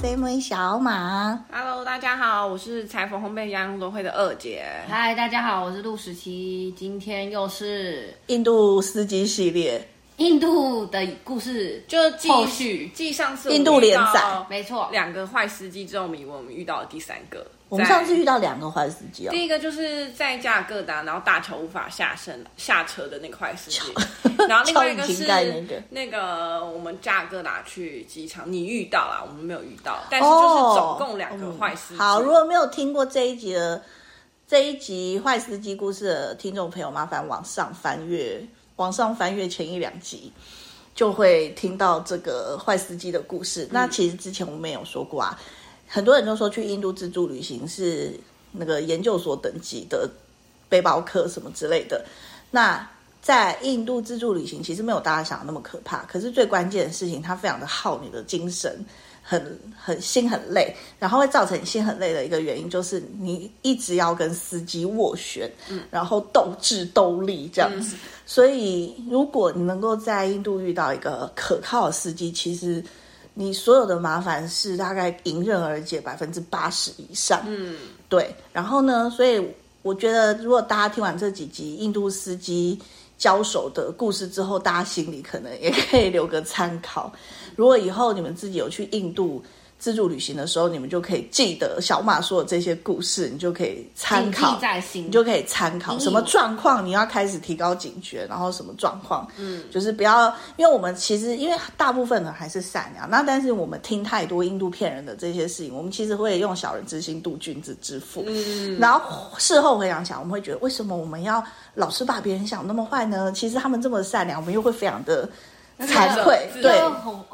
飞妹小马，Hello，大家好，我是裁缝烘焙家运动会的二姐。嗨，大家好，我是陆十七，今天又是印度司机系列，印度的故事，就继续。继上次印度连载，没错，两个坏司机之后，我们我们遇到了第三个。我们上次遇到两个坏司机哦。第一个就是在加尔各答，然后大桥无法下身下车的那个坏司机。然后另外一个 是那个我们加尔各答去机场，你遇到了，我们没有遇到。但是就是总共两个坏司机。好，如果没有听过这一集的这一集坏司机故事的听众朋友，麻烦往上翻阅，往上翻阅前一两集，就会听到这个坏司机的故事。嗯、那其实之前我们也有说过啊。很多人都说去印度自助旅行是那个研究所等级的背包客什么之类的。那在印度自助旅行其实没有大家想的那么可怕，可是最关键的事情，它非常的耗你的精神，很很心很累，然后会造成你心很累的一个原因就是你一直要跟司机斡旋，嗯，然后斗智斗力这样子。嗯、所以如果你能够在印度遇到一个可靠的司机，其实。你所有的麻烦事大概迎刃而解百分之八十以上，嗯，对。然后呢，所以我觉得，如果大家听完这几集印度司机交手的故事之后，大家心里可能也可以留个参考。如果以后你们自己有去印度，自助旅行的时候，你们就可以记得小马说的这些故事，你就可以参考，在心，你就可以参考什么状况你要开始提高警觉，然后什么状况，嗯，就是不要，因为我们其实因为大部分人还是善良，那但是我们听太多印度骗人的这些事情，我们其实会用小人之心度君子之腹，嗯，然后事后回想起来，我们会觉得为什么我们要老是把别人想那么坏呢？其实他们这么善良，我们又会非常的。惭愧，对，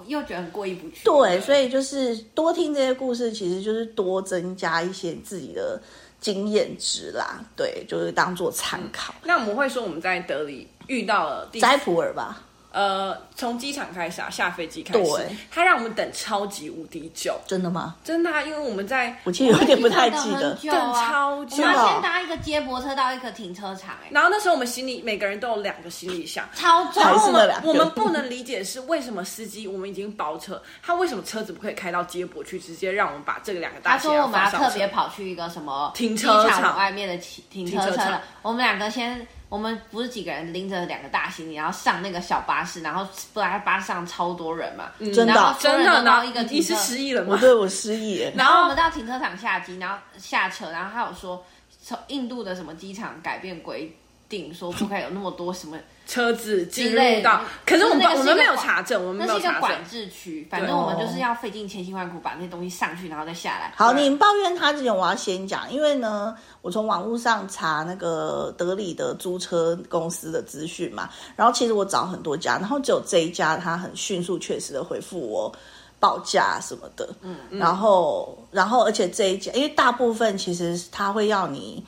又觉得很过意不去。对，所以就是多听这些故事，其实就是多增加一些自己的经验值啦。对，就是当做参考。那我们会说我们在德里遇到了斋普尔吧？呃，从机场开始啊，下飞机开始，对，他让我们等超级无敌久。真的吗？真的啊，因为我们在，我其实有点不太记得，等超久。我们要先搭一个接驳车到一个停车场，哎，然后那时候我们行李每个人都有两个行李箱，超重。还是那两个。我们不能理解是为什么司机我们已经包车，他为什么车子不可以开到接驳去，直接让我们把这个两个大行李箱放上车？他说我们要特别跑去一个什么停车场外面的停停车场，我们两个先。我们不是几个人拎着两个大行李，然后上那个小巴士，然后不然巴士上超多人嘛，嗯、真的真的，然后一个你是失忆了吗？我对我失忆。然后我们到停车场下机，然后下车，然后他有说从印度的什么机场改变规定，说不该有那么多什么。车子进入到，可是我们我们没有查证，我们没有查证。那是一个管制区，反正我们就是要费尽千辛万苦把那些东西上去，然后再下来。好，你抱怨他之前，我要先讲，因为呢，我从网络上查那个德里的租车公司的资讯嘛，然后其实我找很多家，然后只有这一家，他很迅速、确实的回复我报价什么的。嗯，然后，然后，而且这一家，因为大部分其实他会要你。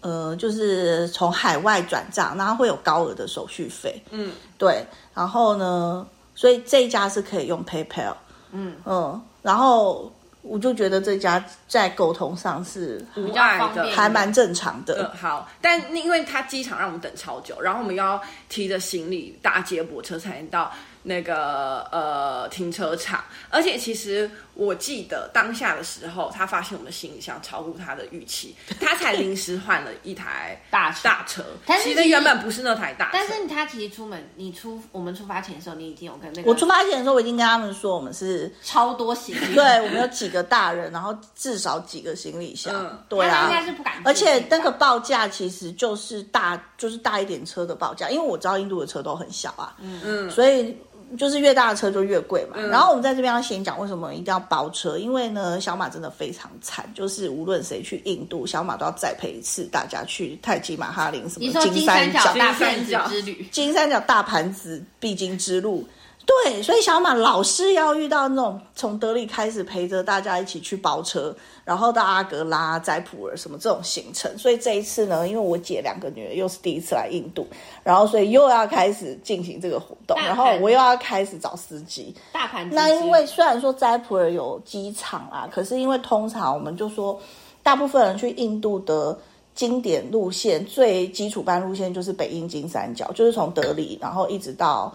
呃，就是从海外转账，然后会有高额的手续费。嗯，对。然后呢，所以这一家是可以用 PayPal。嗯嗯，然后我就觉得这家在沟通上是比较方便，还蛮正常的。嗯，好，但因为他机场让我们等超久，然后我们要提着行李搭接驳车才能到。那个呃停车场，而且其实我记得当下的时候，他发现我们的行李箱超乎他的预期，他才临时换了一台大大车。但是其实原本不是那台大车。但是他其实出门，你出我们出发前的时候，你已经有跟那个。我出发前的时候，我已经跟他们说，我们是超多行李。对，我们有几个大人，然后至少几个行李箱。嗯、对啊，应该是不敢。而且那个报价其实就是大，就是大一点车的报价，因为我知道印度的车都很小啊。嗯嗯，所以。就是越大的车就越贵嘛，嗯、然后我们在这边要先讲为什么一定要包车，因为呢，小马真的非常惨，就是无论谁去印度，小马都要再陪一次大家去泰姬玛哈林什么金三角大盘子之旅，金三角大盘子必经之路。对，所以小马老是要遇到那种从德里开始陪着大家一起去包车，然后到阿格拉、斋普尔什么这种行程。所以这一次呢，因为我姐两个女儿又是第一次来印度，然后所以又要开始进行这个活动，然后我又要开始找司机。大盘子。那因为虽然说斋普尔有机场啊，可是因为通常我们就说，大部分人去印度的经典路线、最基础班路线就是北印金三角，就是从德里然后一直到。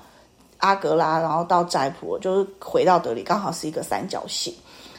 阿格拉，然后到斋普，就是回到德里，刚好是一个三角形。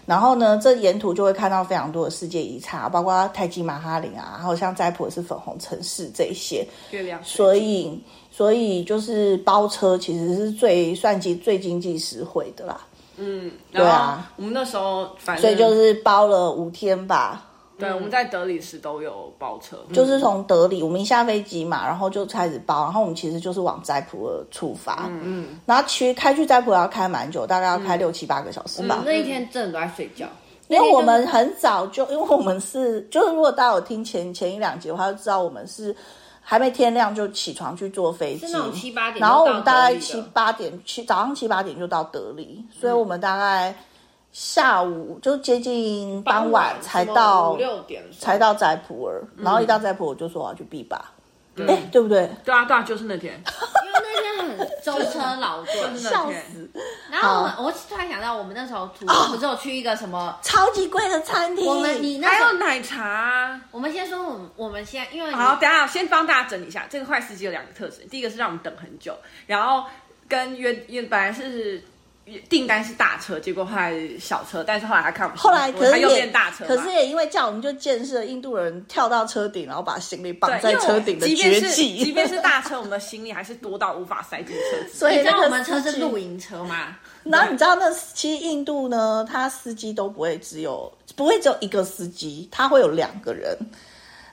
然后呢，这沿途就会看到非常多的世界遗产，包括泰姬玛哈林啊，还有像斋普是粉红城市这些。月亮。所以，所以就是包车其实是最算计最经济实惠的啦。嗯，对啊，我们那时候反正所以就是包了五天吧。对，我们在德里时都有包车，就是从德里，我们一下飞机嘛，然后就开始包，然后我们其实就是往斋普尔出发，嗯嗯，然后其实开去斋普尔要开蛮久，大概要开六七八个小时吧。那一天真的都在睡觉，因为我们很早就，因为我们是，就是如果大家有听前前一两集的话，就知道我们是还没天亮就起床去坐飞机，七八点，然后我们大概七八点七早上七八点就到德里，所以我们大概。下午就接近傍晚才到五六点，才到斋普尔，然后一到斋普尔我就说我要去 B 吧，哎，对不对？对啊，对啊，就是那天，因为那天很舟车劳顿，笑死。然后我我突然想到，我们那时候途中不是有去一个什么超级贵的餐厅？我们你那还有奶茶。我们先说，我们我们现在因为好，等下先帮大家整理一下，这个坏司机有两个特质，第一个是让我们等很久，然后跟约约本来是。订单是大车，结果后来小车，但是后来他看不后来可是他又变大车，可是也因为这样，我们就见识了印度人跳到车顶，然后把行李绑在车顶的绝技。即便是大车，我们的行李还是多到无法塞进车子。所以那我们车是露营车嘛？然后你知道那其实印度呢，他司机都不会只有不会只有一个司机，他会有两个人。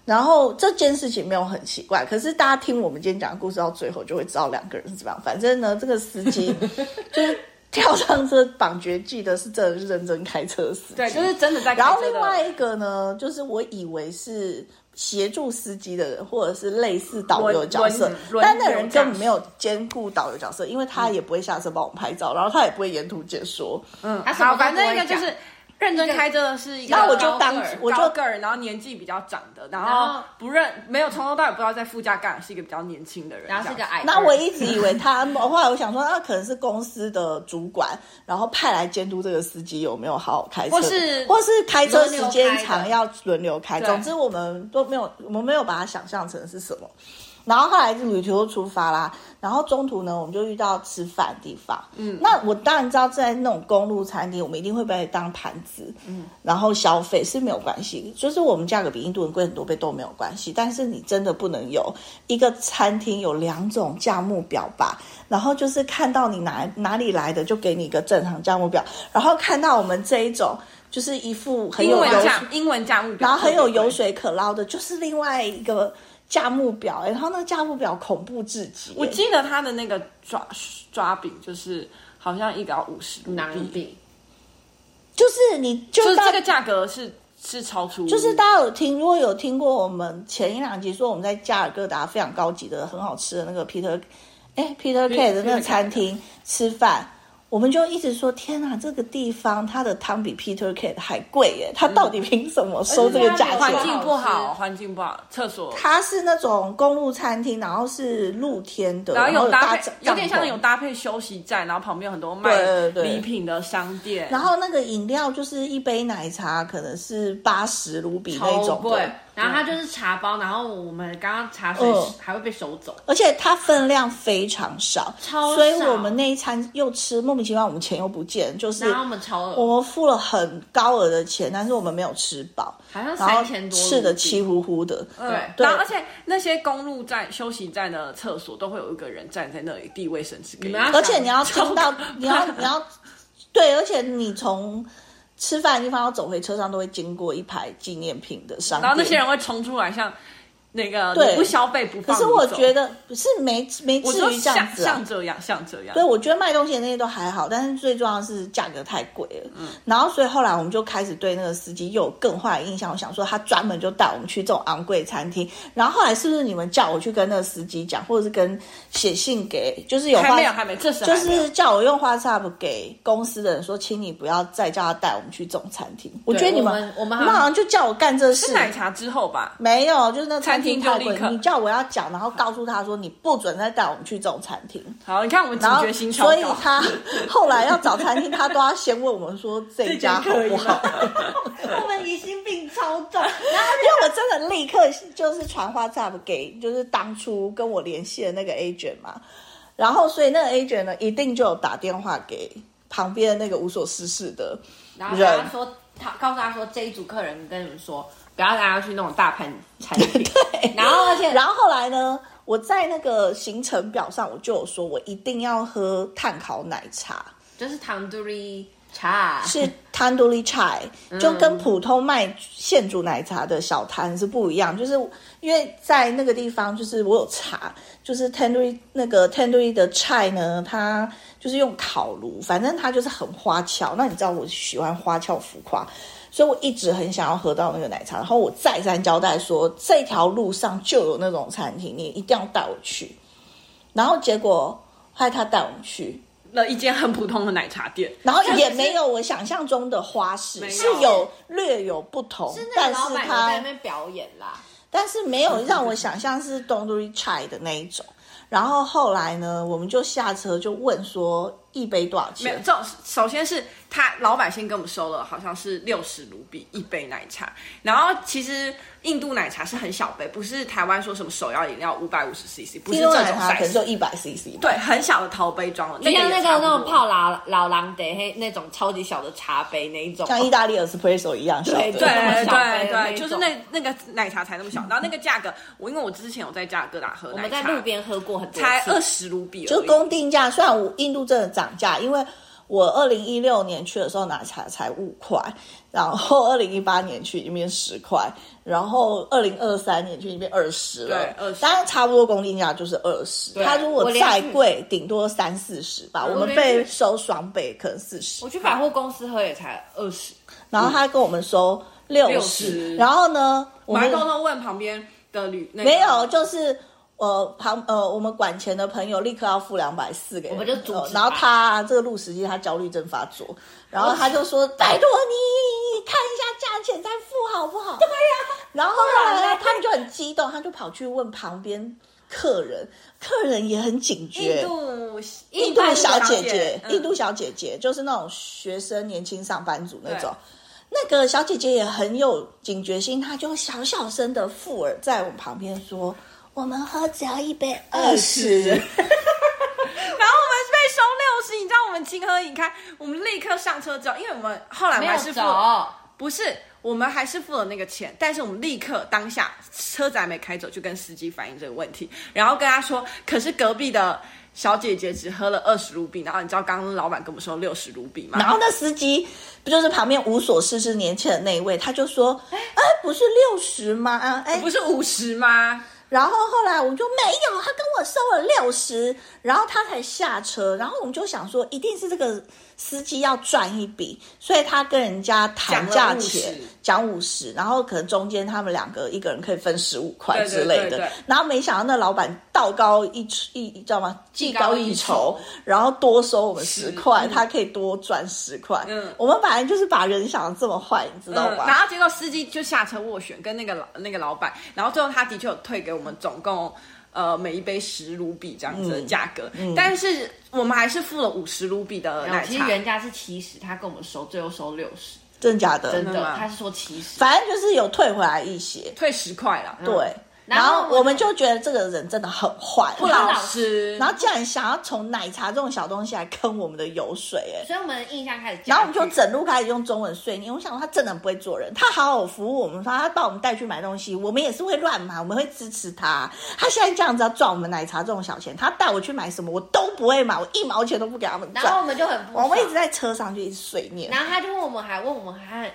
然后这件事情没有很奇怪，可是大家听我们今天讲的故事到最后就会知道两个人是怎么样。反正呢，这个司机 就是。跳上车绑绝技的是真的是认真开车司机，对，就是真的在开车。然后另外一个呢，就是我以为是协助司机的人，或者是类似导游角色，但那人根本没有兼顾导游角色，因为他也不会下车帮我们拍照，嗯、然后他也不会沿途解说。嗯，好，反正一个就是。认真开车的是一个，那我就当我就个人，然后年纪比较长的，然后不认没有从头到尾不知道在副驾干，是一个比较年轻的人，然后是个矮。那我一直以为他，后来我想说，那可能是公司的主管，然后派来监督这个司机有没有好好开车，或是或是开车时间长要轮流开。总之我们都没有，我们没有把它想象成是什么。然后后来旅途就出发啦，然后中途呢，我们就遇到吃饭的地方。嗯，那我当然知道，在那种公路餐厅，我们一定会被当盘子，嗯，然后消费是没有关系，就是我们价格比印度人贵很多倍都没有关系。但是你真的不能有一个餐厅有两种价目表吧？然后就是看到你哪哪里来的，就给你一个正常价目表，然后看到我们这一种，就是一副很有油水英文价目表，然后很有油水可捞的，就是另外一个。价目表，欸，然后那个价目表恐怖至极，欸。我记得他的那个抓抓饼，就是好像一个要五十南币，就是你就，就是这个价格是是超出，就是大家有听，如果有听过我们前一两集说我们在加尔各答非常高级的很好吃的那个 Peter，哎 Peter K 的那个餐厅吃饭。我们就一直说天哪，这个地方它的汤比 Peter Cat 还贵耶！它到底凭什么收这个价钱？环境不好，环境不好，厕所。它是那种公路餐厅，然后是露天的，然后有搭配，有点像有搭配休息站，然后旁边有很多卖礼品的商店。然后那个饮料就是一杯奶茶，可能是八十卢比那种的。然后它就是茶包，然后我们刚刚茶水还会被收走，而且它分量非常少，超少，所以我们那一餐又吃莫名其妙，我们钱又不见，就是然后我们超饿，我们付了很高额的钱，但是我们没有吃饱，好像三千多，吃的气呼呼的，对，对，然后而且那些公路站休息站的厕所都会有一个人站在那里递卫生纸给你，而且你要听到，你要你要，对，而且你从。吃饭的地方我走回车上，都会经过一排纪念品的商店，然后那些人会冲出来，像。那个对不消费不放，可是我觉得不是没没至于这样子，像这样像这样。对，我觉得卖东西的那些都还好，但是最重要的是价格太贵了。嗯，然后所以后来我们就开始对那个司机又有更坏的印象。我想说他专门就带我们去这种昂贵餐厅。然后后来是不是你们叫我去跟那个司机讲，或者是跟写信给，就是有还没有还没，这是就是叫我用 WhatsApp 给公司的人说，请你不要再叫他带我们去这种餐厅。我觉得你们我们你们好像就叫我干这事。是奶茶之后吧？没有，就是那餐立刻，你叫我要讲，然后告诉他说，你不准再带我们去这种餐厅。好，你看我们警觉心超高。所以他后来要找餐厅，他都要先问我们说这一家好不好。我们疑心病超重，然后因为我真的立刻就是传 WhatsApp 给就是当初跟我联系的那个 agent 嘛，然后所以那个 agent 呢一定就有打电话给旁边的那个无所事事的然后说，他告诉他说，这一组客人跟你们说，不要带他去那种大盘餐厅。对，然后而且，然后后来呢，我在那个行程表上我就有说，我一定要喝炭烤奶茶，就是 Tandoori chai，是 Tandoori chai，就跟普通卖现煮奶茶的小摊是不一样，就是因为在那个地方，就是我有查，就是 Tandoori 那个 Tandoori 的 chai 呢，它。就是用烤炉，反正它就是很花俏。那你知道我喜欢花俏浮夸，所以我一直很想要喝到那个奶茶。然后我再三交代说，这条路上就有那种餐厅，你一定要带我去。然后结果后来他带我们去了一间很普通的奶茶店，然后也没有我想象中的花式，是有 略有不同，是但是他在那边表演啦，但是没有让我想象是 Tandoori chai 的那一种。然后后来呢，我们就下车就问说一杯多少钱？没有，这首先是他老板先跟我们收了，好像是六十卢比一杯奶茶。然后其实印度奶茶是很小杯，不是台湾说什么手摇饮料五百五十 CC，不是这种 size，可能就一百 CC。对，很小的陶杯装的，就像那个那种泡老老狼的嘿那种超级小的茶杯那一种，像意大利 espresso 一样小的。对对对对，就是那那个奶茶才那么小。然后那个价格，我因为我之前有在加尔各答喝奶茶，我们在路边喝过。才二十卢比，就公定价。虽然我印度真的涨价，因为我二零一六年去的时候奶茶才五块，然后二零一八年去已经变十块，然后二零二三年去已经变二十了。对，二十。当然差不多公定价就是二十。它如果再贵，顶多三四十吧。我们被收双倍，可能四十。我去百货公司喝也才二十，然后他跟我们收六十。然后呢，我们偷偷问旁边的旅，没有，就是。呃，旁呃，我们管钱的朋友立刻要付两百四给我们，就阻止。然后他这个路司机他焦虑症发作，然后他就说：“拜托你看一下价钱再付好不好？”对呀。然后后来他们就很激动，他就跑去问旁边客人，客人也很警觉。印度印度小姐姐，印度小姐姐就是那种学生年轻上班族那种，那个小姐姐也很有警觉心，她就小小声的附耳在我们旁边说。我们喝只要一杯二十，然后我们被收六十。你知道我们情何以堪？我们立刻上车之后，因为我们后来我还是付，不是我们还是付了那个钱，但是我们立刻当下车子还没开走，就跟司机反映这个问题，然后跟他说，可是隔壁的小姐姐只喝了二十卢比，然后你知道刚刚老板跟我们说六十卢比吗？然后那司机不就是旁边无所事事年轻的那一位，他就说，哎，不是六十吗？哎，不是五十吗？然后后来我们就没有，他跟我收了六十，然后他才下车，然后我们就想说，一定是这个。司机要赚一笔，所以他跟人家谈价钱，讲五十，然后可能中间他们两个一个人可以分十五块之类的。对对对对，然后没想到那老板道高一一，你知道吗？技高一筹，然后多收我们十块，他可以多赚十块。嗯，我们本来就是把人想的这么坏，你知道吧？嗯、然后结果司机就下车斡旋，跟那个老那个老板，然后最后他的确有退给我们总共。呃，每一杯十卢比这样子的价格，嗯嗯、但是我们还是付了五十卢比的奶茶。其实原价是七十，他跟我们收，最后收六十，真的假的？真的，他是说七十，反正就是有退回来一些，退十块了。对。嗯然后我们就觉得这个人真的很坏，不老实。然后竟然想要从奶茶这种小东西来坑我们的油水，哎，所以我们的印象开始。然后我们就整路开始用中文碎念。我想说他真的很不会做人，他好好服务我们，说他把我们带去买东西，我们也是会乱买，我们会支持他。他现在这样子要赚我们奶茶这种小钱，他带我去买什么我都不会买，我一毛钱都不给他们赚。然后我们就很不爽，我们一直在车上就一直碎念。然后他就问我们，还问我们还。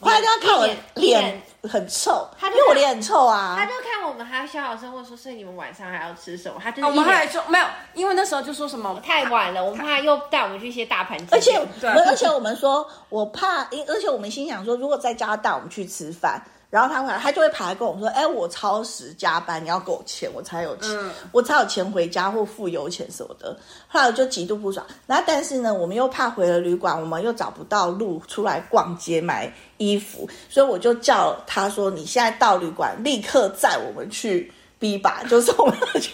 后来就要看我脸很臭，他就因为我脸很臭啊。他就看我们，还小小声问说：“所以你们晚上还要吃什么？”他就我们后来说没有，因为那时候就说什么太晚了，我们怕又带我们去一些大盘鸡。而且，而且我们说，我怕，而且我们心想说，如果在家带我们去吃饭。然后他回来，他就会跑来跟我们说：“哎，我超时加班，你要给我钱，我才有钱，嗯、我才有钱回家或付油钱什么的。”后来我就极度不爽。然后但是呢，我们又怕回了旅馆，我们又找不到路出来逛街买衣服，所以我就叫他说：“你现在到旅馆，立刻载我们去 B 吧，就是我们要去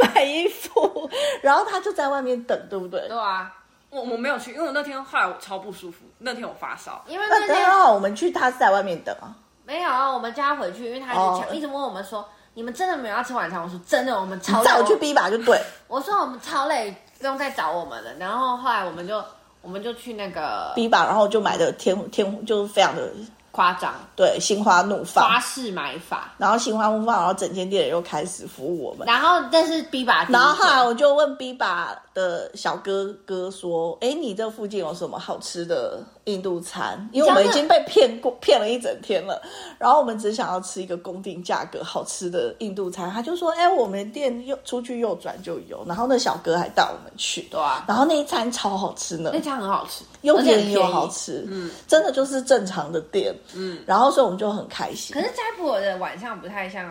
买衣服。”然后他就在外面等，对不对？对啊，我我没有去，因为我那天后来我超不舒服，那天我发烧，因为那天那好我们去，他是在外面等啊。没有啊，我们叫他回去，因为他一直抢，oh. 一直问我们说：“你们真的没有要吃晚餐？”我说：“真的，我们超累。”再我去逼吧，就对。我说：“我们超累，不用再找我们了。”然后后来我们就。我们就去那个 B 吧，然后就买的天天就是非常的。夸张，对，心花怒放，花式买法，然后心花怒放，然后整间店又开始服务我们，然后但是 B 吧，然后后来我就问 B 吧的小哥哥说：“哎，你这附近有什么好吃的印度餐？因为我们已经被骗过骗了一整天了，然后我们只想要吃一个公定价格好吃的印度餐。”他就说：“哎，我们店右出去右转就有。”然后那小哥还带我们去，对啊，然后那一餐超好吃呢，那餐很好吃，又便宜又好吃，嗯，真的就是正常的店。嗯，然后所以我们就很开心。可是斋普尔的晚上不太像，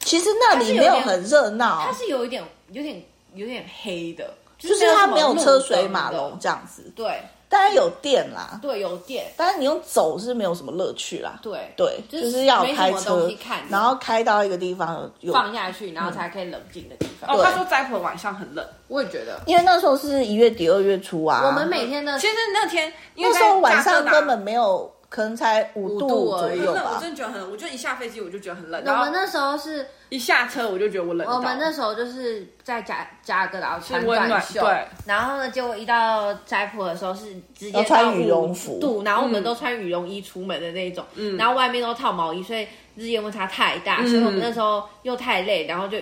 其实那里没有很热闹，它是有一点、有点、有点黑的，就是它没有车水马龙这样子。对，当然有电啦，对，有电，但是你用走是没有什么乐趣啦。对对，就是要开车，然后开到一个地方有放下去，然后才可以冷静的地方。哦，他说斋普尔晚上很冷，我也觉得，因为那时候是一月底二月初啊。我们每天的，其实那天那时候晚上根本没有。可能才五度左右吧。我真的觉得很，我就一下飞机我就觉得很冷。我们那时候是一下车我就觉得我冷。我们那时候就是在加加格达穿短袖，对。然后呢，结果一到斋普尔的时候是直接穿羽绒服，度，然后我们都穿羽绒衣出门的那种，嗯。然后外面都套毛衣，所以日夜温差太大，所以我们那时候又太累，然后就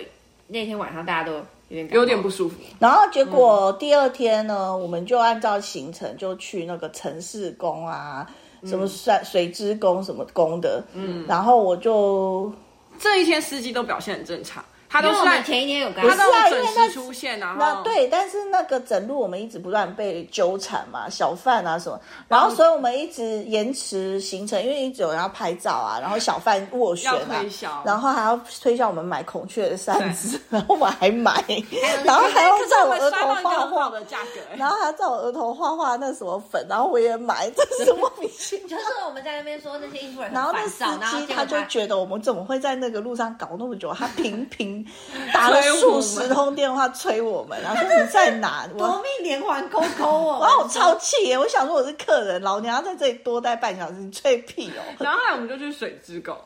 那天晚上大家都有点有点不舒服。然后结果第二天呢，我们就按照行程就去那个城市宫啊。什么水水之宫什么宫的，嗯，然后我就这一天司机都表现很正常。他都是前一天有，不是啊，因为那出现，然后对，但是那个整路我们一直不断被纠缠嘛，小贩啊什么，然后所以我们一直延迟行程，因为一直有人要拍照啊，然后小贩斡旋啊，然后还要推销我们买孔雀的扇子，然后我们还买，然后还要在我额头画画的价格，然后还要在我额头画画那什么粉，然后我也买，这是莫名其妙。就是我们在那边说那些印度人，然后那司机他就觉得我们怎么会在那个路上搞那么久，他频频。打了数十通电话催我们，然后说你在哪？夺命连环 call call 哦！哇，我超气耶！我想说我是客人，老娘要在这里多待半小时，你吹屁哦！然后后来我们就去水之宫，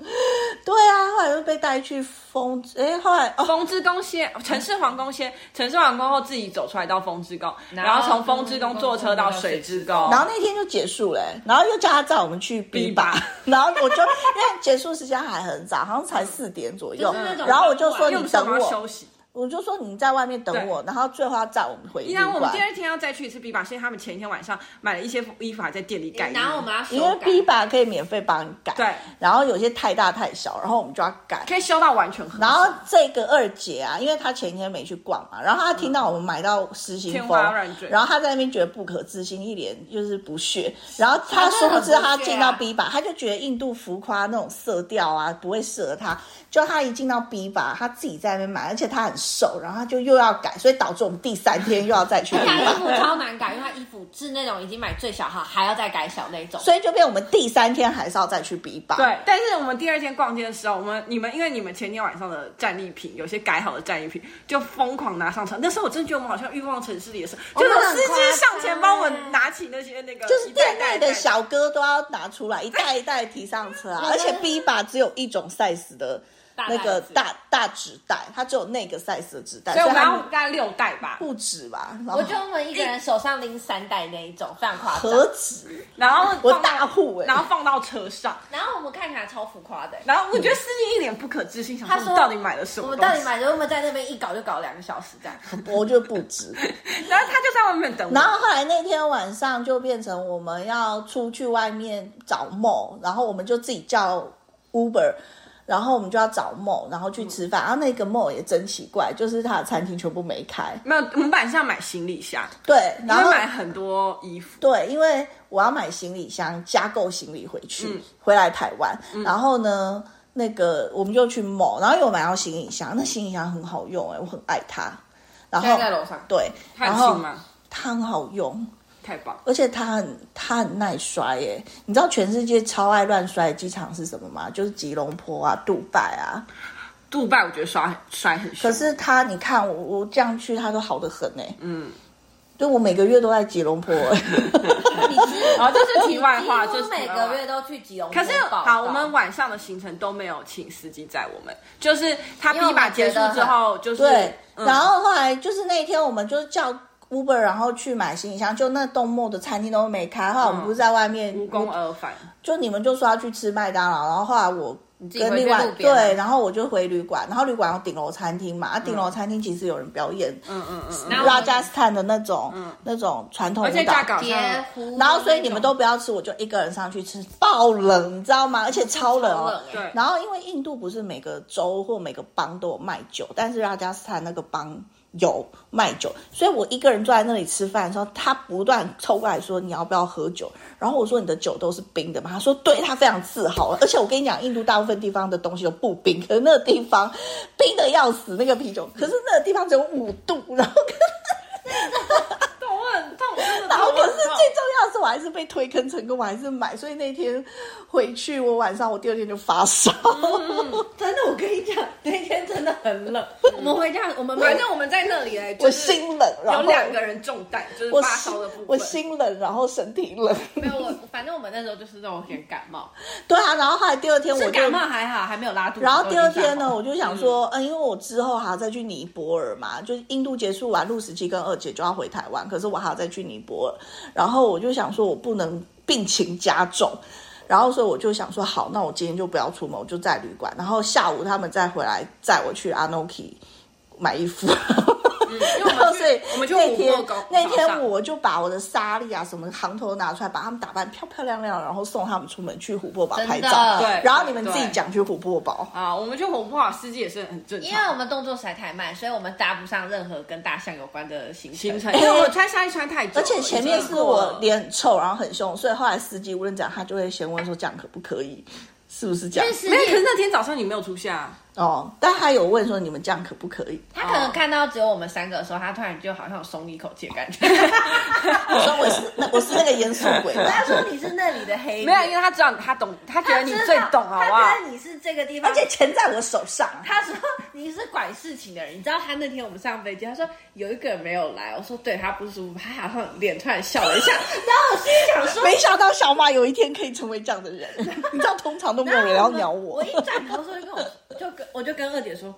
对啊，后来又被带去风之，哎，后来风之宫先，城市皇宫先，城市皇宫后自己走出来到风之宫，然后从风之宫坐车到水之宫，然后那天就结束了，然后又叫他载我们去 B 吧，然后我就因为结束时间还很早，好像才四点左右，然后我就说你等我。休息，我就说你在外面等我，然后最后要载我们回。然后我们第二天要再去一次 B 吧，所以他们前一天晚上买了一些衣服，还在店里改。然后我们要因为 B 吧可以免费帮你改，对。然后有些太大太小，然后我们就要改，可以修到完全。然后这个二姐啊，因为她前一天没去逛嘛，然后她听到我们买到实心疯，然后她在那边觉得不可置信，一脸就是不屑。然后她殊不知她进到 B 吧，她就觉得印度浮夸那种色调啊不会适合她。就她一进到 B 吧，她自己在那边买，而且她很瘦，然后他就又要改，所以导致我们第三天又要再去。她衣服超难改，因为他衣服是那种已经买最小号，还要再改小那种，所以就变我们第三天还是要再去 B 吧。对，但是我们第二天逛街的时候，我们你们因为你们前天晚上的战利品，有些改好的战利品就疯狂拿上车。那时候我真的觉得我们好像欲望城市里的时候，就是司机上前帮我们拿起那些那个，就是店内的小哥都要拿出来一袋一袋提上车啊，而且 B 吧只有一种 size 的。那个大大纸袋，它只有那个 size 的纸袋，所以我们要大概六袋吧，不止吧？我就我们一个人手上拎三袋那一种，非常夸张。何止？然后我大户哎，然后放到车上，然后我们看起来超浮夸的。然后我觉得司机一脸不可置信，想说你到底买了什么？我们到底买了？我们在那边一搞就搞两个小时这样，我觉得不止。然后他就在外面等我。然后后来那天晚上就变成我们要出去外面找 mall，然后我们就自己叫 Uber。然后我们就要找 mall，然后去吃饭。嗯、然后那个 mall 也真奇怪，就是他的餐厅全部没开。没有，我们本来是要买行李箱，对，然后买很多衣服。对，因为我要买行李箱，加购行李回去，嗯、回来台湾。嗯、然后呢，那个我们就去 mall，然后又买到行李箱。那行李箱很好用哎、欸，我很爱它。然后在楼上，对，然后它很好用。太棒！而且他很他很耐摔耶，你知道全世界超爱乱摔的机场是什么吗？就是吉隆坡啊，杜拜啊。杜拜我觉得摔摔很凶。可是他，你看我我这样去，他都好的很呢。嗯，对我每个月都在吉隆坡。然后这是题外话，就是每个月都去吉隆坡。可是好，我们晚上的行程都没有请司机载我们，就是他 B 把结束之后，就是对。然后后来就是那一天，我们就是叫。Uber，然后去买行李箱，就那冬末的餐厅都没开，后来我们不是在外面无功而返。就你们就说要去吃麦当劳，然后后来我。跟另外啊对，然后我就回旅馆，然后旅馆有顶楼餐厅嘛，啊，顶楼餐厅其实有人表演，嗯嗯嗯，拉加斯坦的那种，嗯，那种传统舞蹈，然后所以你们都不要吃，我就一个人上去吃，爆冷，你知道吗？而且超冷哦，对。然后因为印度不是每个州或每个邦都有卖酒，但是拉加斯坦那个邦。有卖酒，所以我一个人坐在那里吃饭的时候，他不断凑过来说：“你要不要喝酒？”然后我说：“你的酒都是冰的吗？”他说：“对。”他非常自豪，而且我跟你讲，印度大部分地方的东西都不冰，可是那个地方冰的要死，那个啤酒，可是那个地方只有五度，然后。然后可是最重要的是，我还是被推坑成功，我还是买，所以那天回去，我晚上我第二天就发烧。嗯、真的，我跟你讲，那天真的很冷。我们回家，我们反正我们在那里哎，我心冷，然后有两个人中弹，就是发烧的部分。我心冷，然后身体冷。没有我，反正我们那时候就是那种有点感冒。对啊，然后后来第二天我就感冒还好，还没有拉肚子。然后第二天呢，我就想说，嗯，因为我之后还要再去尼泊尔嘛，就是印度结束完路十七跟二姐就要回台湾，可是我他再去尼泊尔，然后我就想说，我不能病情加重，然后所以我就想说，好，那我今天就不要出门，我就在旅馆，然后下午他们再回来载我去阿诺基。买衣服。然后所以我们就那天那天我就把我的纱丽啊什么行头拿出来，把他们打扮漂漂亮亮，然后送他们出门去琥珀堡拍照。对，然后你们自己讲去琥珀堡啊，我们去琥珀堡司机也是很正常，因为我们动作实在太慢，所以我们搭不上任何跟大象有关的行程。因为我穿纱丽穿太久，而且前面是我脸很臭，然后很凶，所以后来司机无论怎样，他就会先问说这样可不可以，是不是这样？没有，可是那天早上你没有出现啊。哦，但他有问说你们这样可不可以？他可能看到只有我们三个的时候，他突然就好像有松一口气的感觉。我说我是那我是那个严肃鬼，他说你是那里的黑。没有，因为他知道他懂，他觉得你最懂，好不好？他觉得你是这个地方，而且钱在我手上。他说你是管事情的人，你知道他那天我们上飞机，他说有一个人没有来，我说对他不舒服，他好像脸突然笑了一下，然后我心里想说，没想到小马有一天可以成为这样的人。你知道通常都没有人要鸟我。我一转头说就跟我就跟我就跟二姐说。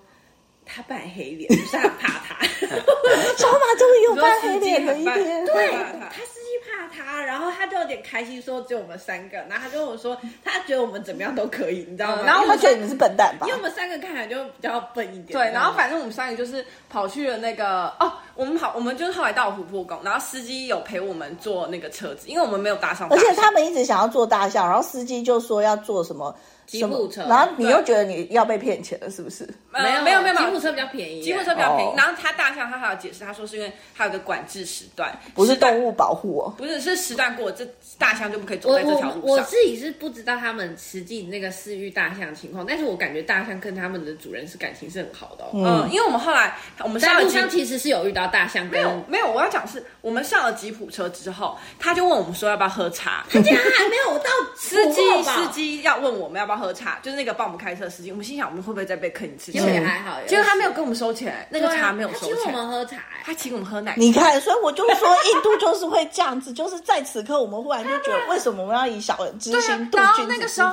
他扮黑脸，就是很怕他。小马终于有扮黑脸的一天。对，他司机怕他，然后他就有点开心，说只有我们三个。然后他跟我说，他觉得我们怎么样都可以，你知道吗？然后他觉得你们是笨蛋吧？因为我们三个看起来就比较笨一点。对，然后反正我们三个就是跑去了那个哦，我们跑，我们就是后来到了琥珀宫，然后司机有陪我们坐那个车子，因为我们没有搭上。而且他们一直想要坐大象，然后司机就说要坐什么。吉普车，然后你又觉得你要被骗钱了，是不是？没有没有没有，吉普车比较便宜，吉普车比较便宜。然后他大象他还有解释，他说是因为他有个管制时段，不是动物保护哦，不是是时段过，这大象就不可以走在这条路上。我自己是不知道他们实际那个饲育大象情况，但是我感觉大象跟他们的主人是感情是很好的。嗯，因为我们后来我们上路上其实是有遇到大象，没有没有。我要讲是我们上了吉普车之后，他就问我们说要不要喝茶，他竟然还没有到司机司机要问我们要不要喝茶，就是那个。帮我们开车的司机，我们心想我们会不会再被坑一次？其实也还好，结果他没有跟我们收钱，那个茶没有收钱。他请我们喝茶，他请我们喝奶茶。你看，所以我就说印度就是会这样子，就是在此刻我们忽然就觉得，为什么我们要以小人之心度君子之腹？然后那个时候，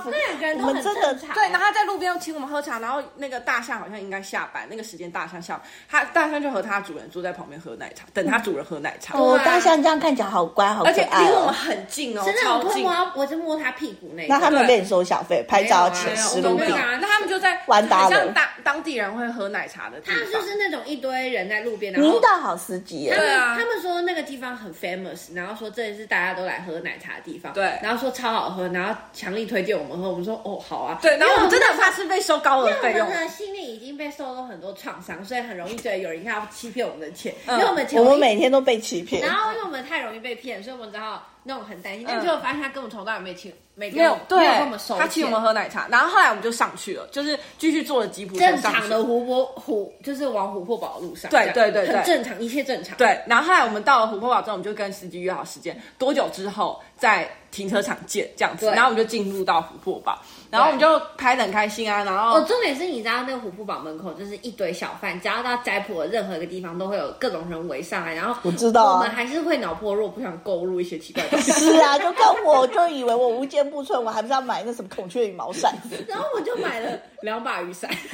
我们真的对，然后他在路边又请我们喝茶，然后那个大象好像应该下班，那个时间大象下，他大象就和他主人坐在旁边喝奶茶，等他主人喝奶茶。哦，大象这样看起来好乖，好可爱，而且离我们很近哦，超近。我就摸他屁股那。那他们被你收小费，拍照钱十卢比。那他们就。在玩大像当当地人会喝奶茶的地方，他就是那种一堆人在路边，然后领导好司机，对啊，他们说那个地方很 famous，然后说这里是大家都来喝奶茶的地方，对，然后说超好喝，然后强力推荐我们喝，我们说哦好啊，对，然后我们真的怕是被收高额费用，我们的心里已经被受了很多创伤，所以很容易觉得有人要欺骗我们的钱，因为我们我们每天都被欺骗，然后因为我们太容易被骗，所以我们只好。那种很担心，但最后发现他根本从来没请，没没有对，跟我们收钱，他请我们喝奶茶，然后后来我们就上去了，就是继续坐了吉普车正常的湖泊湖，就是往琥珀堡的路上，对对对对，很正常，一切正常。对，然后后来我们到了琥珀堡之后，我们就跟司机约好时间，多久之后在停车场见这样子，然后我们就进入到琥珀堡。然后我们就拍的很开心啊，然后哦，重点是你知道那个琥珀堡门口就是一堆小贩，只要到斋普的任何一个地方都会有各种人围上来，然后我知道、啊，我们还是会脑破弱，不想购入一些奇怪的东西。是啊，就跟我就以为我无坚不摧，我还不是要买那什么孔雀羽毛扇，然后我就买了两把雨伞，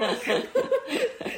是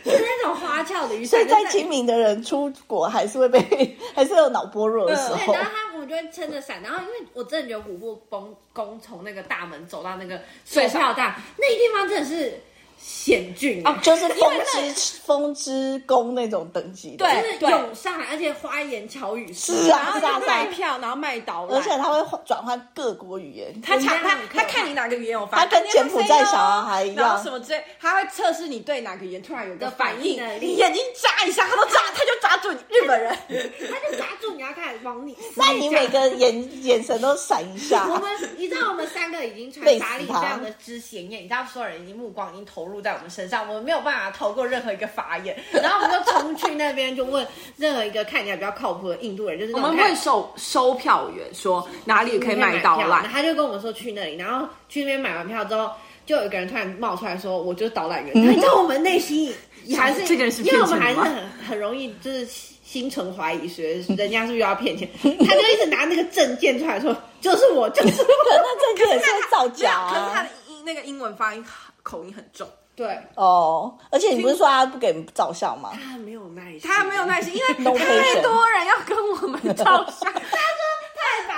那种花俏的雨伞，所以在清明的人出国还是会被，还是有脑波弱的时候。对，然后他我们就会撑着伞，然后因为我真的觉得虎步宫宫从那个大门走到那个水票站，那个地方真的是。险峻啊，就是风之风之宫那种等级的，对，就是涌上来，而且花言巧语是啊，然后卖票，然后卖导览，而且他会转换各国语言，他他他他看你哪个语言，有反应他跟柬埔寨小孩一样，什么之类，他会测试你对哪个语言突然有个反应，你眼睛眨一下，他都眨，他就抓住你日本人，他就抓住你 要开始帮你，那你每个眼眼神都闪一下。我们你知道我们三个已经穿纱丽非常的之显眼，你知道所有人已经目光已经投入在我们身上。我们没有办法透过任何一个法眼，然后我们就冲去那边，就问任何一个看起来比较靠谱的印度人，就是我们问售售票员说哪里可以买导览，他就跟我们说去那里，然后去那边买完票之后，就有一个人突然冒出来说，我就是导览员。你知道我们内心还是这个人是因为我们还是很很容易就是心存怀疑，觉得人家是不是又要骗钱？他就一直拿那个证件出来说，就是我，就是我。那证件也是造假啊，可是他的英那个英文发音口音很重。对哦，而且你不是说他不给照相吗？他没有耐心，他没有耐心，因为 太多人要跟我们照相。他说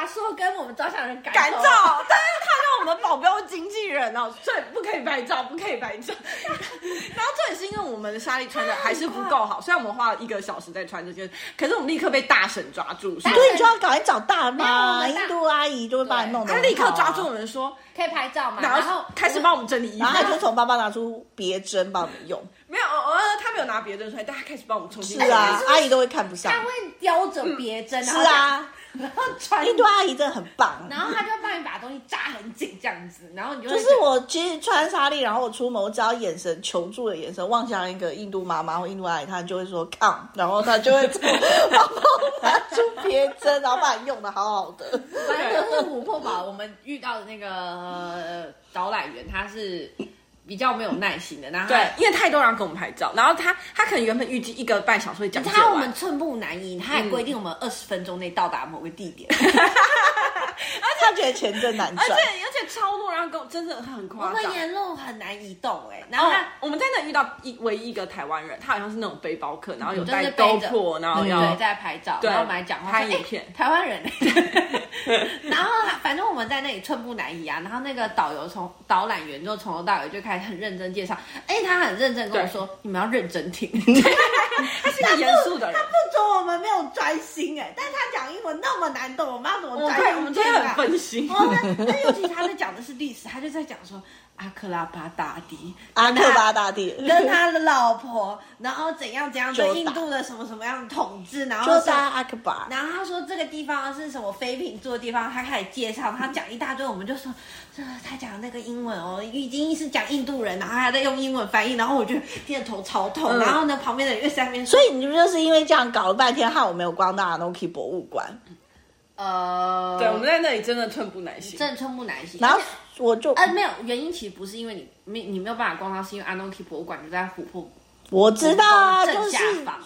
说跟我们照相的人赶赶走，但是看到我们保镖经纪人哦，所以不可以拍照，不可以拍照。然后这也是因为我们的纱丽穿的还是不够好，虽然我们花了一个小时在穿这件，可是我们立刻被大婶抓住，所以你就要赶快找大妈，印度阿姨就会帮你弄的。他立刻抓住我们说。可以拍照吗？然后开始帮我们整理衣服，然后他就从包包拿出别针帮我们用。没有，呃，他没有拿别针出来，但他开始帮我们重新。是啊，阿姨都会看不上。他会叼着别针，是啊，然 后穿。印度阿姨真的很棒，然后她就帮你把东西扎很紧，这样子，然后你就就是我其实穿纱丽，然后我出门，我只要眼神求助的眼神望向一个印度妈妈或印度阿姨，她就会说 come，然后她就会从包包拿出别针，然后把你用的好好的。反正就是琥珀堡，我们遇到的那个。呃导览员他是比较没有耐心的，然后对，因为太多人跟我们拍照，然后他他可能原本预计一个半小时会讲，他我们寸步难移，他还规定我们二十分钟内到达某个地点，他觉得钱真难赚，而且而且超多然后跟我真的很夸张，我们沿路很难移动哎，然后我们在那遇到一唯一一个台湾人，他好像是那种背包客，然后有带 GoPro，然后要在拍照，然后我们还讲话拍影片，台湾人，然后反正我们在那里寸步难移啊，然后那个导游从导览员就从头到尾就开始很认真介绍，哎，他很认真跟我说，你们要认真听，他是个严肃的人，他不准我们没有专心哎，但是他讲英文那么难懂，我们要怎么专心？我们真分心。那尤其他在讲的是历史，他就在讲说阿克拉巴大帝，阿克巴大帝。跟他的老婆，然后怎样怎样对印度的什么什么样的统治，然后说阿克巴，然后他说这个地方是什么妃嫔住的地方，他开始介绍，他讲一大堆，我们就说这他讲的那个英文哦，已经是讲印度人，然后还在用英文翻译，然后我就听得头超痛，然后呢旁边的人又在那边，所以你们就是因为这样搞了半天，害我没有逛到阿诺基博物馆。呃，对，我们在那里真的寸步难行，真的寸步难行。然后我就，呃，没有原因，其实不是因为你没你没有办法逛到，是因为阿诺基博物馆就在琥珀。我知道啊，就是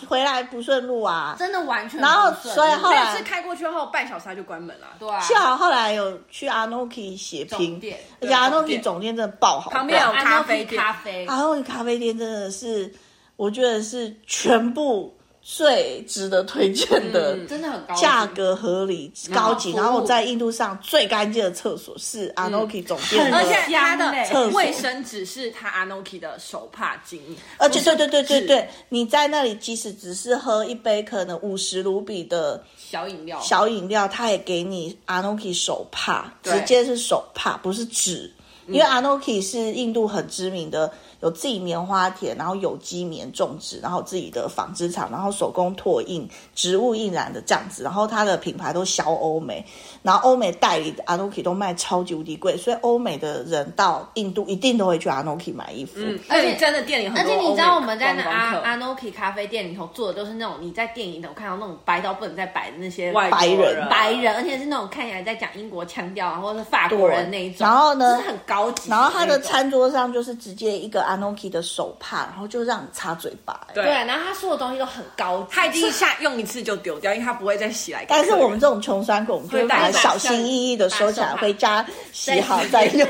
回来不顺路啊，真的完全。然后所以后来是开过去后半小时他就关门了，对啊。幸好后来有去阿诺基血拼，而且阿诺基总店真的爆好，旁边有咖啡咖啡，阿诺基咖啡店真的是，我觉得是全部。最值得推荐的，真的很高，价格合理、高级。然后在印度上最干净的厕所是 Anoki 总店，而且它的卫生纸是它 Anoki 的手帕精。而且对对对对对，你在那里即使只是喝一杯可能五十卢比的小饮料，小饮料，他也给你 Anoki 手帕，直接是手帕，不是纸。因为 Anoki 是印度很知名的。有自己棉花田，然后有机棉种植，然后自己的纺织厂，然后手工拓印、植物印染的这样子，然后它的品牌都销欧美，然后欧美代理的 Anoki 都卖超级无敌贵，所以欧美的人到印度一定都会去 Anoki 买衣服。嗯，而且真的店里很多，而且你知道我们在那阿 Anoki 咖啡店里头做的都是那种你在电影里头看到那种白到不能再白的那些白人白人，而且是那种看起来在讲英国腔调啊，或者是法国人那一种，然后呢，是很高级。然后他的餐桌上就是直接一个 Anoki 的手。帕，然后就让你擦嘴巴。对，然后他说的东西都很高级，他已经下用一次就丢掉，因为他不会再洗来。但是我们这种穷酸狗，我们就会把它小心翼翼的收起来，回家洗好再用。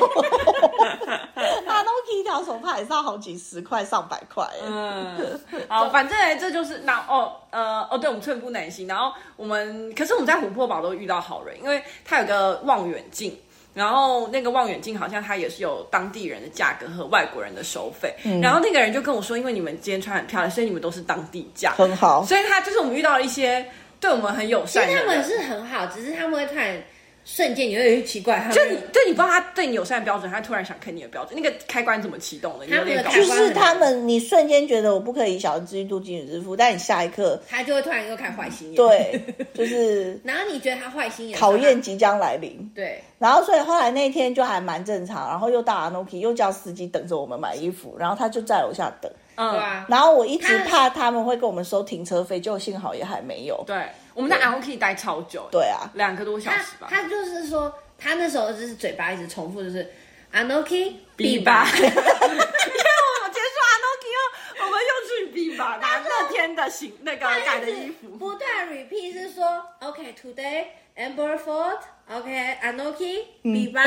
阿诺基一条手帕也是要好几十块、上百块。嗯，好，反正这就是那哦呃哦，对，我们寸步难行。然后我们可是我们在琥珀堡都遇到好人，因为他有个望远镜。然后那个望远镜好像它也是有当地人的价格和外国人的收费。嗯、然后那个人就跟我说，因为你们今天穿很漂亮，所以你们都是当地价，很好。所以他就是我们遇到了一些对我们很友善的人。其实他们是很好，只是他们会突然瞬间你会有点奇怪，就你对你不知道他对你友善的标准，他突然想坑你的标准，那个开关怎么启动的？你有点搞就是他们，你瞬间觉得我不可以小人之心度君子之腹，但你下一刻他就会突然又开坏心眼。对，就是。然后你觉得他坏心眼，考验即将来临。对。然后所以后来那天就还蛮正常，然后又到阿 noki，又叫司机等着我们买衣服，然后他就在楼下等。嗯。然后我一直怕他们会跟我们收停车费，就幸好也还没有。对。我们在 Anoki 待超久。对啊。两个多小时吧。他就是说。他那时候就是嘴巴一直重复，就是 Anoki B 吧，因为 我们结束 Anoki 后，我们又去比吧，拿那天的行那个改的衣服，不断 repeat 是说 OK today Amber Ford，OK Anoki 比巴，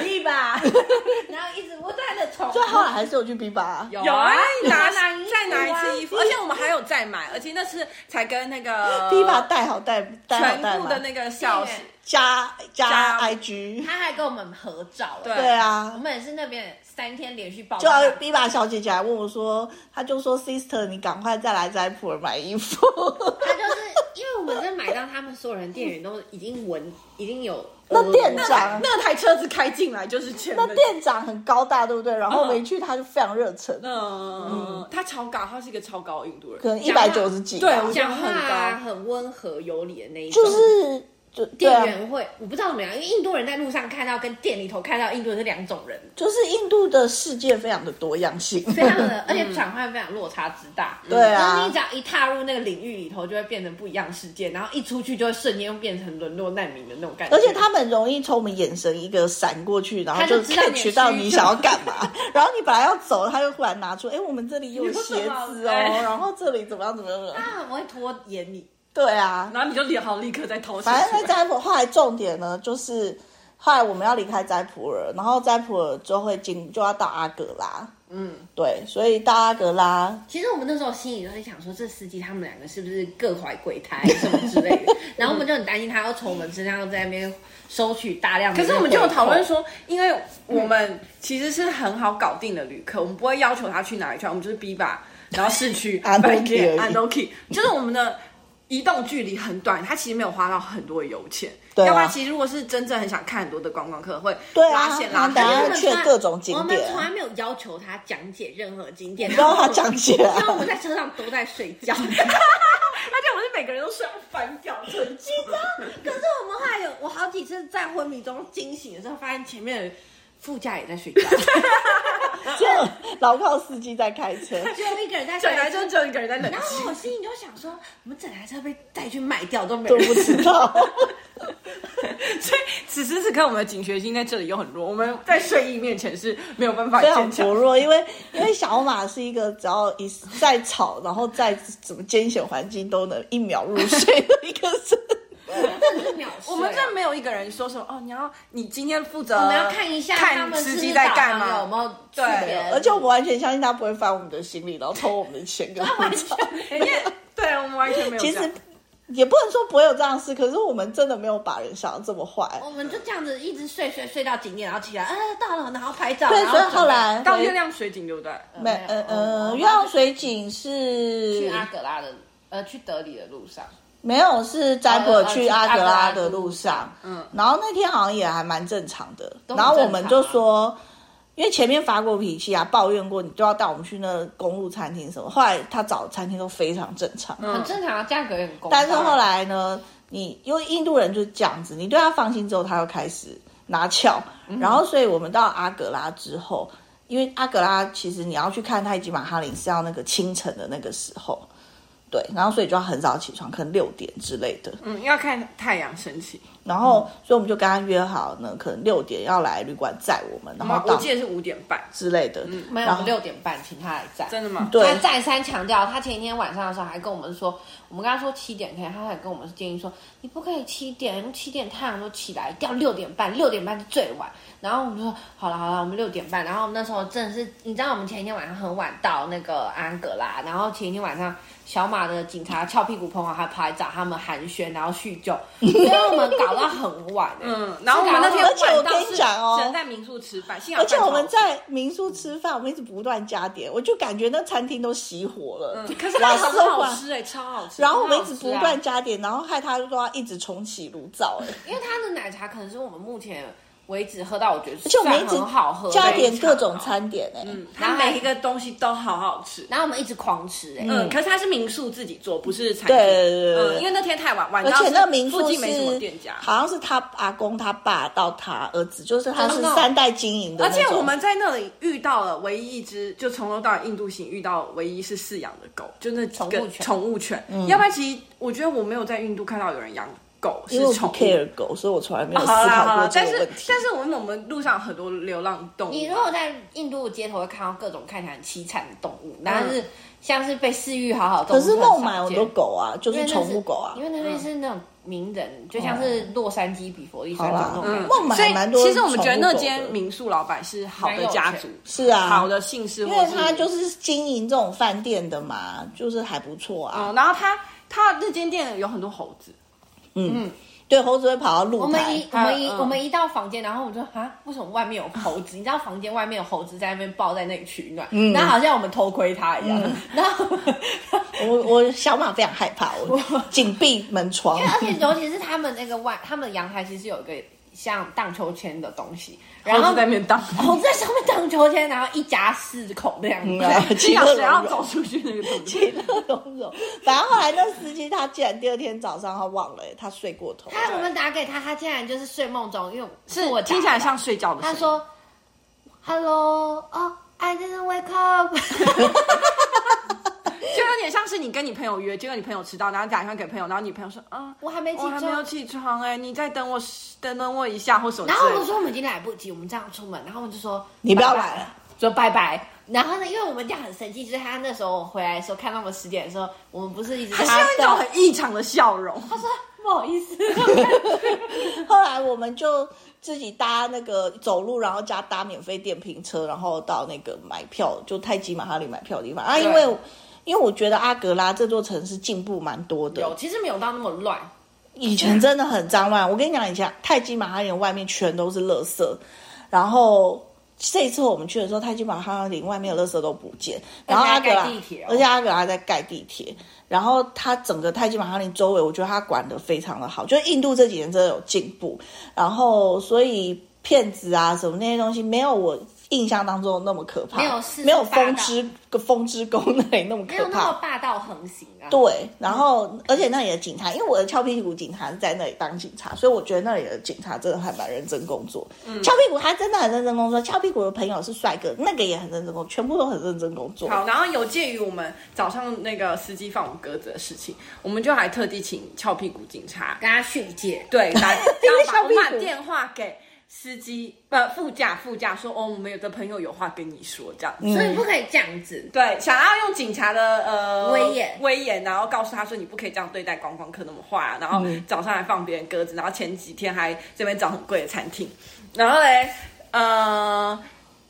比巴 然后一直不断的重复，最后来还是有去比巴，有啊，拿拿再拿一次衣服，而且我们还有再买，而且那次才跟那个比巴带好带全部的那个小。加加 IG，他还跟我们合照。对，对啊，我们也是那边三天连续爆。就 Biba 小姐姐还问我说，她就说 Sister，你赶快再来斋普尔买衣服。她就是因为我们在买到他们所有人店员都已经闻，已经有。那店长那台车子开进来就是前。那店长很高大，对不对？然后我们一去他就非常热忱。嗯，他超高，他是一个超高印度人，可能一百九十几。对，讲话很高，很温和有礼的那一种。就是。就店员会，我不知道怎么样，因为印度人在路上看到跟店里头看到印度人是两种人，就是印度的世界非常的多样性，非常的，而且转换非常落差之大。对啊，就是你只要一踏入那个领域里头，就会变成不一样世界，然后一出去就会瞬间又变成沦落难民的那种感觉。而且他们容易从我们眼神一个闪过去，然后就 catch 到你想要干嘛，然后你本来要走，他又忽然拿出，哎，我们这里有鞋子哦，然后这里怎么样怎么样，他很会拖延你。对啊，然后你就脸好立刻再偷。反正在斋普尔，后来重点呢，就是后来我们要离开斋普尔，然后斋普尔就会进，就要到阿格拉。嗯，对，所以到阿格拉，其实我们那时候心里都在想说，这司机他们两个是不是各怀鬼胎 什么之类的？然后我们就很担心他要从我们身上在那边收取大量的。可是我们就有讨论说，因为我们其实是很好搞定的旅客，我们不会要求他去哪里去，我们就是 B 吧，然后市区 Anoki，就是我们的。移动距离很短，他其实没有花到很多的油钱。对、啊，要不然其实如果是真正很想看很多的观光客，会拉线拉很远去各种景点。我们从来没有要求他讲解任何景点，然后他讲解，因为我们在车上都在睡觉，而且我们是每个人都睡到翻掉睡觉。可是我们后来有，我好几次在昏迷中惊醒的时候，发现前面的副驾也在睡觉。就牢靠司机在开车，只有一个人在开车，整台车只有一个人在冷气。然后我心里就想说，我们整台车被带去卖掉都没都不知道。所以此时此刻，我们的警觉心在这里又很弱。我们 在睡意面前是没有办法非常薄弱，因为因为小马是一个只要一再吵，然后再怎么艰险环境都能一秒入睡的一个人。我们这没有一个人说什么哦，你要你今天负责，我们要看一下看司机在干嘛，有没有对，而且我们完全相信他不会翻我们的行李，然后偷我们的钱跟护照。对，我们完全没有。其实也不能说不会有这样的事，可是我们真的没有把人想的这么坏。我们就这样子一直睡睡睡到景点，然后起来，哎，到了，然后拍照。对，所以后来到月亮水井对不对？没，呃呃，月亮水井是去阿格拉的，呃，去德里的路上。没有，是斋普尔去阿格拉的路上，嗯，然后那天好像也还蛮正常的。然后我们就说，因为前面发过脾气啊，抱怨过，你都要带我们去那公路餐厅什么。后来他找的餐厅都非常正常，很正常，价格也很公。但是后来呢，你因为印度人就是这样子，你对他放心之后，他又开始拿翘。然后，所以我们到阿格拉之后，因为阿格拉其实你要去看泰姬玛哈林是要那个清晨的那个时候。对，然后所以就要很早起床，可能六点之类的。嗯，要看太阳升起。然后，所以我们就跟他约好呢，可能六点要来旅馆载我们，然后我记得是五点半之类的。嗯，没有，我们六点半请他来载。真的吗？对。他再三强调，他前一天晚上的时候还跟我们说，我们跟他说七点可以，他还跟我们建议说，你不可以七点，因为七点太阳都起来，要六点半，六点半是最晚。然后我们说好了好了，我们六点半。然后那时候真的是，你知道我们前一天晚上很晚到那个安格拉，然后前一天晚上。小马的警察翘屁股朋友，还跑来找他们寒暄，然后叙旧，所以我们搞到很晚。嗯，然后我们那天，而且我跟你讲哦，只能在民宿吃饭。而且我们在民宿吃饭，我们一直不断加点，我就感觉那餐厅都熄火了。嗯，可是老师好吃哎，超好吃。然后我们一直不断加点，然后害他就说要一直重启炉灶哎，因为他的奶茶可能是我们目前。为止喝到我觉得，而且我们一直好喝，加点各种餐点哎，嗯，它每一个东西都好好吃，然后我们一直狂吃哎，嗯，可是它是民宿自己做，不是餐厅，对对对，因为那天太晚，晚而且那民宿附近没什么店家，好像是他阿公他爸到他儿子，就是他是三代经营的，而且我们在那里遇到了唯一一只，就从头到尾印度行遇到唯一是饲养的狗，就那宠物犬，宠物犬，要不然其实我觉得我没有在印度看到有人养。狗是宠 care 狗，所以我从来没有思考过这个问题。但是，但是我们我们路上很多流浪动物。你如果在印度街头会看到各种看起来很凄惨的动物，但是像是被饲育好好的。可是孟买很多狗啊，就是宠物狗啊。因为那边是那种名人，就像是洛杉矶比佛利山那种。孟买蛮多。其实我们觉得那间民宿老板是好的家族，是啊，好的姓氏，因为他就是经营这种饭店的嘛，就是还不错啊。嗯，然后他他那间店有很多猴子，嗯。对，猴子会跑到露台。我们一我们一我们一到房间，然后我就啊，为什么外面有猴子？你知道房间外面有猴子在那边抱在那里取暖，那好像我们偷窥它一样。然后 我我小马非常害怕，我紧闭门窗。而且尤其是他们那个外，他们阳台其实有一个像荡秋千的东西，然后在那边荡，猴子在上面荡秋千，然后一家四口那样子，其实谁要走出去那个东西？其乐融融。反正后来那司机他竟然第二天早上他忘了，他睡过头。他我们打给他，他竟然就是睡梦中，因为是我听起来像睡觉的。他说：“Hello，哦，I didn't wake up。” 就有点像是你跟你朋友约，结果你朋友迟到，然后打电话给朋友，然后你朋友说：“啊，我还没起床，我还没有起床哎，你再等我等等我一下，或什么。”然后我们说我们已经来不及，我们这样出门，然后我们就说：“你不要来了，说拜拜。”然后呢，因为我们这样很生气，就是他那时候回来的时候，看到我们十点的时候，我们不是一直他是用一种很异常的笑容。他说：“不好意思。”后来我们就自己搭那个走路，然后加搭免费电瓶车，然后到那个买票，就太极马哈里买票的地方啊，因为。因为我觉得阿格拉这座城市进步蛮多的，有其实没有到那么乱，以前真的很脏乱。我跟你讲，以前泰姬玛哈林外面全都是垃圾，然后这一次我们去的时候，泰姬玛哈林外面的垃圾都不见，然后阿格拉，而且阿格拉在盖地铁，然后它整个泰姬玛哈林周围，我觉得它管的非常的好，就是印度这几年真的有进步，然后所以骗子啊什么那些东西没有我。印象当中那么可怕，没有没有风之个风之宫那里那么可怕，没有那么霸道横行啊。对，然后、嗯、而且那里的警察，因为我的翘屁股警察是在那里当警察，所以我觉得那里的警察真的还蛮认真工作。翘、嗯、屁股他真的很认真工作，翘屁股的朋友是帅哥，那个也很认真工作，全部都很认真工作。好，然后有鉴于我们早上那个司机放我们鸽子的事情，我们就还特地请翘屁股警察跟他训诫，对，来 把我们把电话给。司机呃，副驾副驾说哦，我们有的朋友有话跟你说，这样子，嗯、所以不可以这样子。对，想要用警察的呃威严威严，然后告诉他说你不可以这样对待观光客那么坏啊。然后早上还放别人鸽子，然后前几天还这边找很贵的餐厅，然后嘞呃。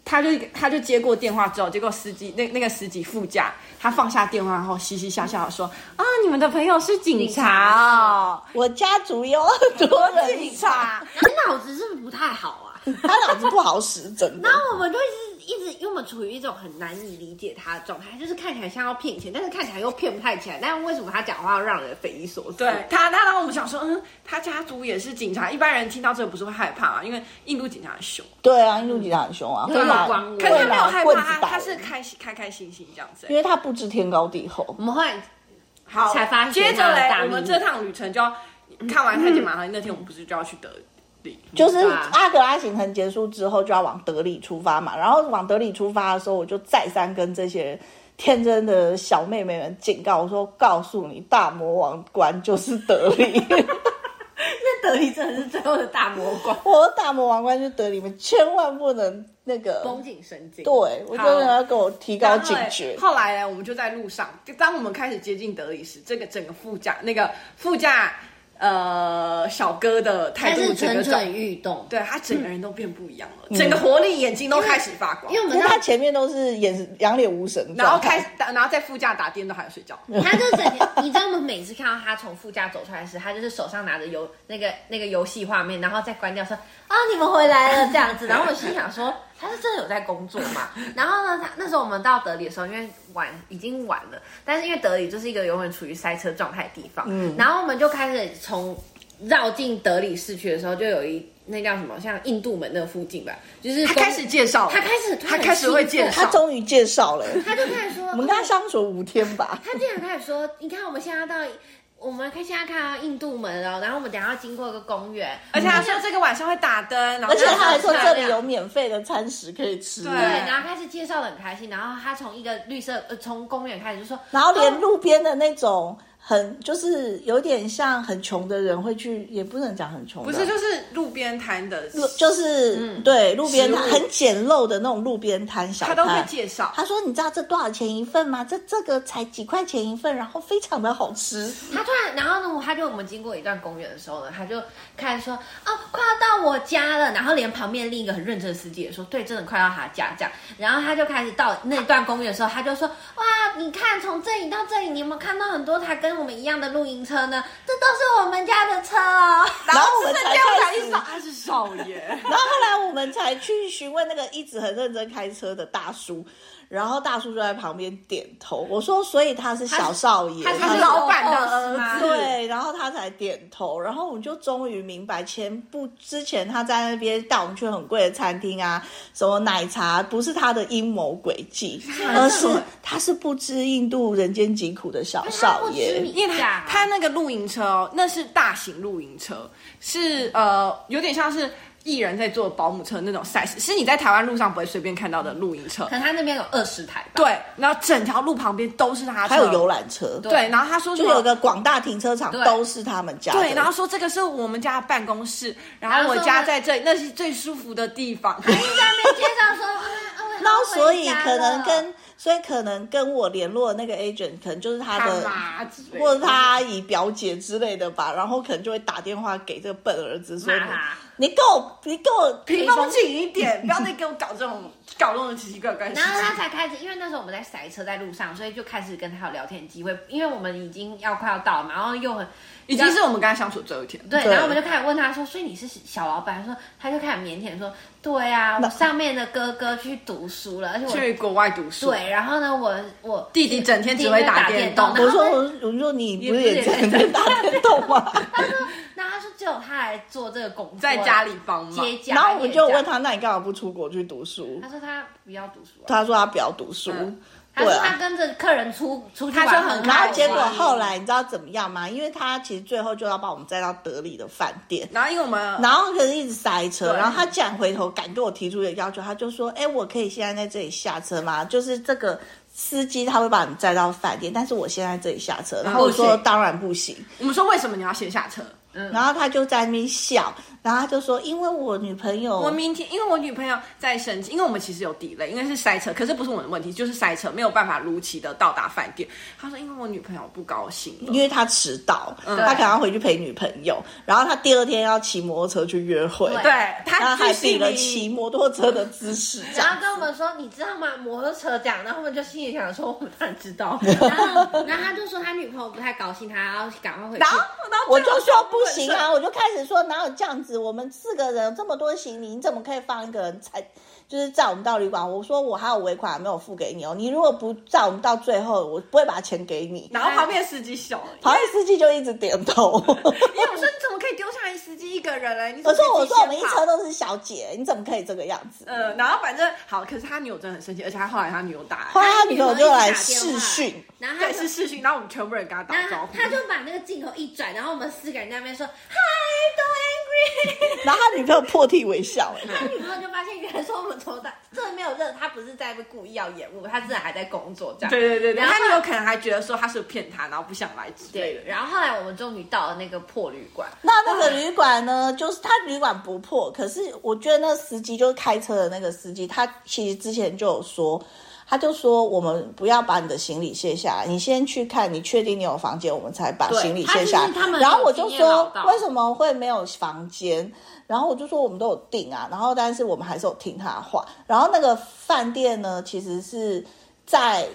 他就他就接过电话之后，结果司机那那个司机副驾，他放下电话然后嘻嘻笑笑的说：“啊，你们的朋友是警察哦，我家族有很多人警察，你脑子是不是不太好啊？他脑子不好使，真的。然后我们就一直。一直因为我们处于一种很难以理解他的状态，就是看起来像要骗钱，但是看起来又骗不太起来。但为什么他讲话要让人匪夷所思？对他，他然后我们想说，嗯，他家族也是警察，一般人听到这个不是会害怕啊？因为印度警察很凶。对啊，印度警察很凶啊，会拿光，可是他没有害怕，他他是开心开开心心这样子，因为他不知天高地厚。我们后来好才发现，接着嘞，我们这趟旅程就要看完泰姬玛哈那天，我们不是就要去德。就是阿格拉行程结束之后就要往德里出发嘛，然后往德里出发的时候，我就再三跟这些天真的小妹妹们警告我说：“告诉你，大魔王关就是德里。”那德里真的是最后的大魔王。我的大魔王关就是德里面，千万不能那个绷紧神经。对，我觉得要给我提高警觉。后来呢，我们就在路上，就当我们开始接近德里时，这个整个副驾那个副驾。呃，小哥的态度蠢蠢欲动，对他整个人都变不一样了，嗯、整个活力，眼睛都开始发光。因为，因为我们他前面都是眼两脸无神，然后开始，然后在副驾打电动，还有睡觉。他就整天，你知道我们每次看到他从副驾走出来时，他就是手上拿着游那个那个游戏画面，然后再关掉说啊，你们回来了这样子。然后我心想说。他是真的有在工作嘛？然后呢，他那时候我们到德里的时候，因为晚已经晚了，但是因为德里就是一个永远处于塞车状态的地方，嗯，然后我们就开始从绕进德里市区的时候，就有一那叫什么，像印度门那附近吧，就是他开始介绍，他开始他开始会介绍，他终于介绍了，他就开始说，我们跟他相处五天吧，他竟然开始说，你看我们现在到。我们可以现在看到印度门哦，然后我们等下要经过一个公园，而且他说这个晚上会打灯，然后而且他还说这里有免费的餐食可以吃，对，然后开始介绍的很开心，然后他从一个绿色呃从公园开始就说，然后连路边的那种。很就是有点像很穷的人会去，也不能讲很穷，不是就是路边摊的，就是、嗯、对路边摊很简陋的那种路边摊小摊，他都会介绍。他说：“你知道这多少钱一份吗？这这个才几块钱一份，然后非常的好吃。”他突然，然后呢，他就我们经过一段公园的时候呢，他就开始说：“哦，快要到我家了。”然后连旁边另一个很认真的司机也说：“对，真的快到他家这样。”然后他就开始到那段公园的时候，他就说：“哇，你看从这里到这里，你有没有看到很多他跟？”跟我们一样的露营车呢，这都是我们家的车哦。然后我们才开始，他是少爷。然后后来我们才去询问那个一直很认真开车的大叔。然后大叔就在旁边点头，我说，所以他是小少爷，他是，他是老板的儿子，对，然后他才点头，然后我们就终于明白，前不之前他在那边带我们去很贵的餐厅啊，什么奶茶，不是他的阴谋诡计，而是他是不知印度人间疾苦的小少爷，因为他他那个露营车哦，那是大型露营车，是呃有点像是。艺人在坐保姆车那种 size，是你在台湾路上不会随便看到的露营车。可能他那边有二十台吧。对，然后整条路旁边都是他车。还有游览车。对，然后他说就有个广大停车场都是他们家。对，然后说这个是我们家的办公室，然后我家在这里，那是最舒服的地方。他在那边介绍说，然后所以可能跟，所以可能跟我联络的那个 agent 可能就是他的，或者他阿姨、表姐之类的吧，然后可能就会打电话给这个笨儿子说。你给我，你给我屏风紧一点，不要再给我搞这种搞这种奇奇怪怪。然后他才开始，因为那时候我们在塞车在路上，所以就开始跟他有聊天机会。因为我们已经要快要到了嘛，然后又很已经是我们跟他相处最后一天。对，然后我们就开始问他说：“所以你是小老板？”他说：“他就开始腼腆说，对啊，我上面的哥哥去读书了，而且我去国外读书。对，然后呢，我我弟弟整天只会打电动。我说我我说你不是也整天打电动吗？他说。那他说只有他来做这个工作，在家里帮忙接家。然后我们就问他，那你干嘛不出国去读书？他说他不要读书。他说他不要读书。他说他跟着客人出出去玩很开心。然后结果后来你知道怎么样吗？因为他其实最后就要把我们载到德里的饭店。然后因为我们，然后可是一直塞车。然后他竟然回头敢对我提出一个要求，他就说：“哎，我可以现在在这里下车吗？就是这个司机他会把你载到饭店，但是我现在这里下车。”然后我说：“当然不行。”我们说：“为什么你要先下车？”嗯、然后他就在那边笑，然后他就说：“因为我女朋友，我明天因为我女朋友在生气，因为我们其实有 delay，应该是塞车，可是不是我的问题，就是塞车没有办法如期的到达饭店。”他说：“因为我女朋友不高兴，因为他迟到，嗯、他可能要回去陪女朋友，然后他第二天要骑摩托车去约会，对，他还比了骑摩托车的姿势，然后跟我们说：‘你知道吗？摩托车这样。’然后我们就心里想说：‘我们当然知道。’然后，然后他就说他女朋友不太高兴，他要赶快回去。然后，然后我就说不行啊，我就。开始说哪有这样子？我们四个人这么多行李，你怎么可以放一个人才？就是载我们到旅馆，我说我还有尾款没有付给你哦。你如果不在我们到最后，我不会把钱给你。然后旁边司机笑了，旁边司机就一直点头。因为我说你怎么可以丢下来司机一个人呢？我说我说我们一车都是小姐，你怎么可以这个样子？嗯，然后反正好，可是他女友真的很生气，而且他后来他女友打，后来他女友就来试训，然后对是试训，然后我们全部人跟他打招呼，他就把那个镜头一转，然后我们四个人在那边说 Hi, don't angry，然后他女朋友破涕为笑，他女朋友就发现原来说我们从大这没有。任，他不是在故意要延误，他真的还在工作这样。对对对对，然后他有可能还觉得说他是骗他，然后不想来之类对的。，然后后来我们终于到了那个破旅馆，那那个旅馆呢，就是他旅馆不破，可是我觉得那个司机就是开车的那个司机，他其实之前就有说，他就说我们不要把你的行李卸下来，你先去看，你确定你有房间，我们才把行李卸下来然后我就说为什么会没有房间？然后我就说我们都有订啊，然后但是我们还是有听他的话。然后那个饭店呢，其实是在。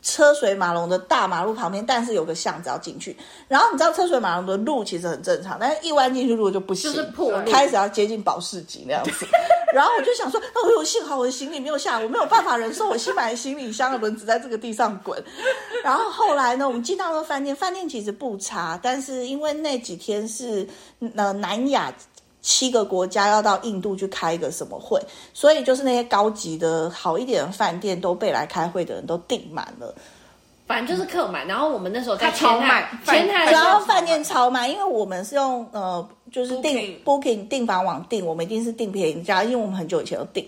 车水马龙的大马路旁边，但是有个巷子要进去。然后你知道车水马龙的路其实很正常，但是一弯进去路就不行，就是破开始要接近保时捷那样子。然后我就想说，哦呦，幸好我的行李没有下来，我没有办法忍受我新买的行李箱的轮子在这个地上滚。然后后来呢，我们进到那个饭店，饭店其实不差，但是因为那几天是呃南亚。七个国家要到印度去开一个什么会，所以就是那些高级的好一点的饭店都被来开会的人都订满了，反正就是客满。然后我们那时候在他超卖，前台然后饭店超满，因为我们是用呃就是订 Booking 订房网订，我们一定是订便宜价，因为我们很久以前就订。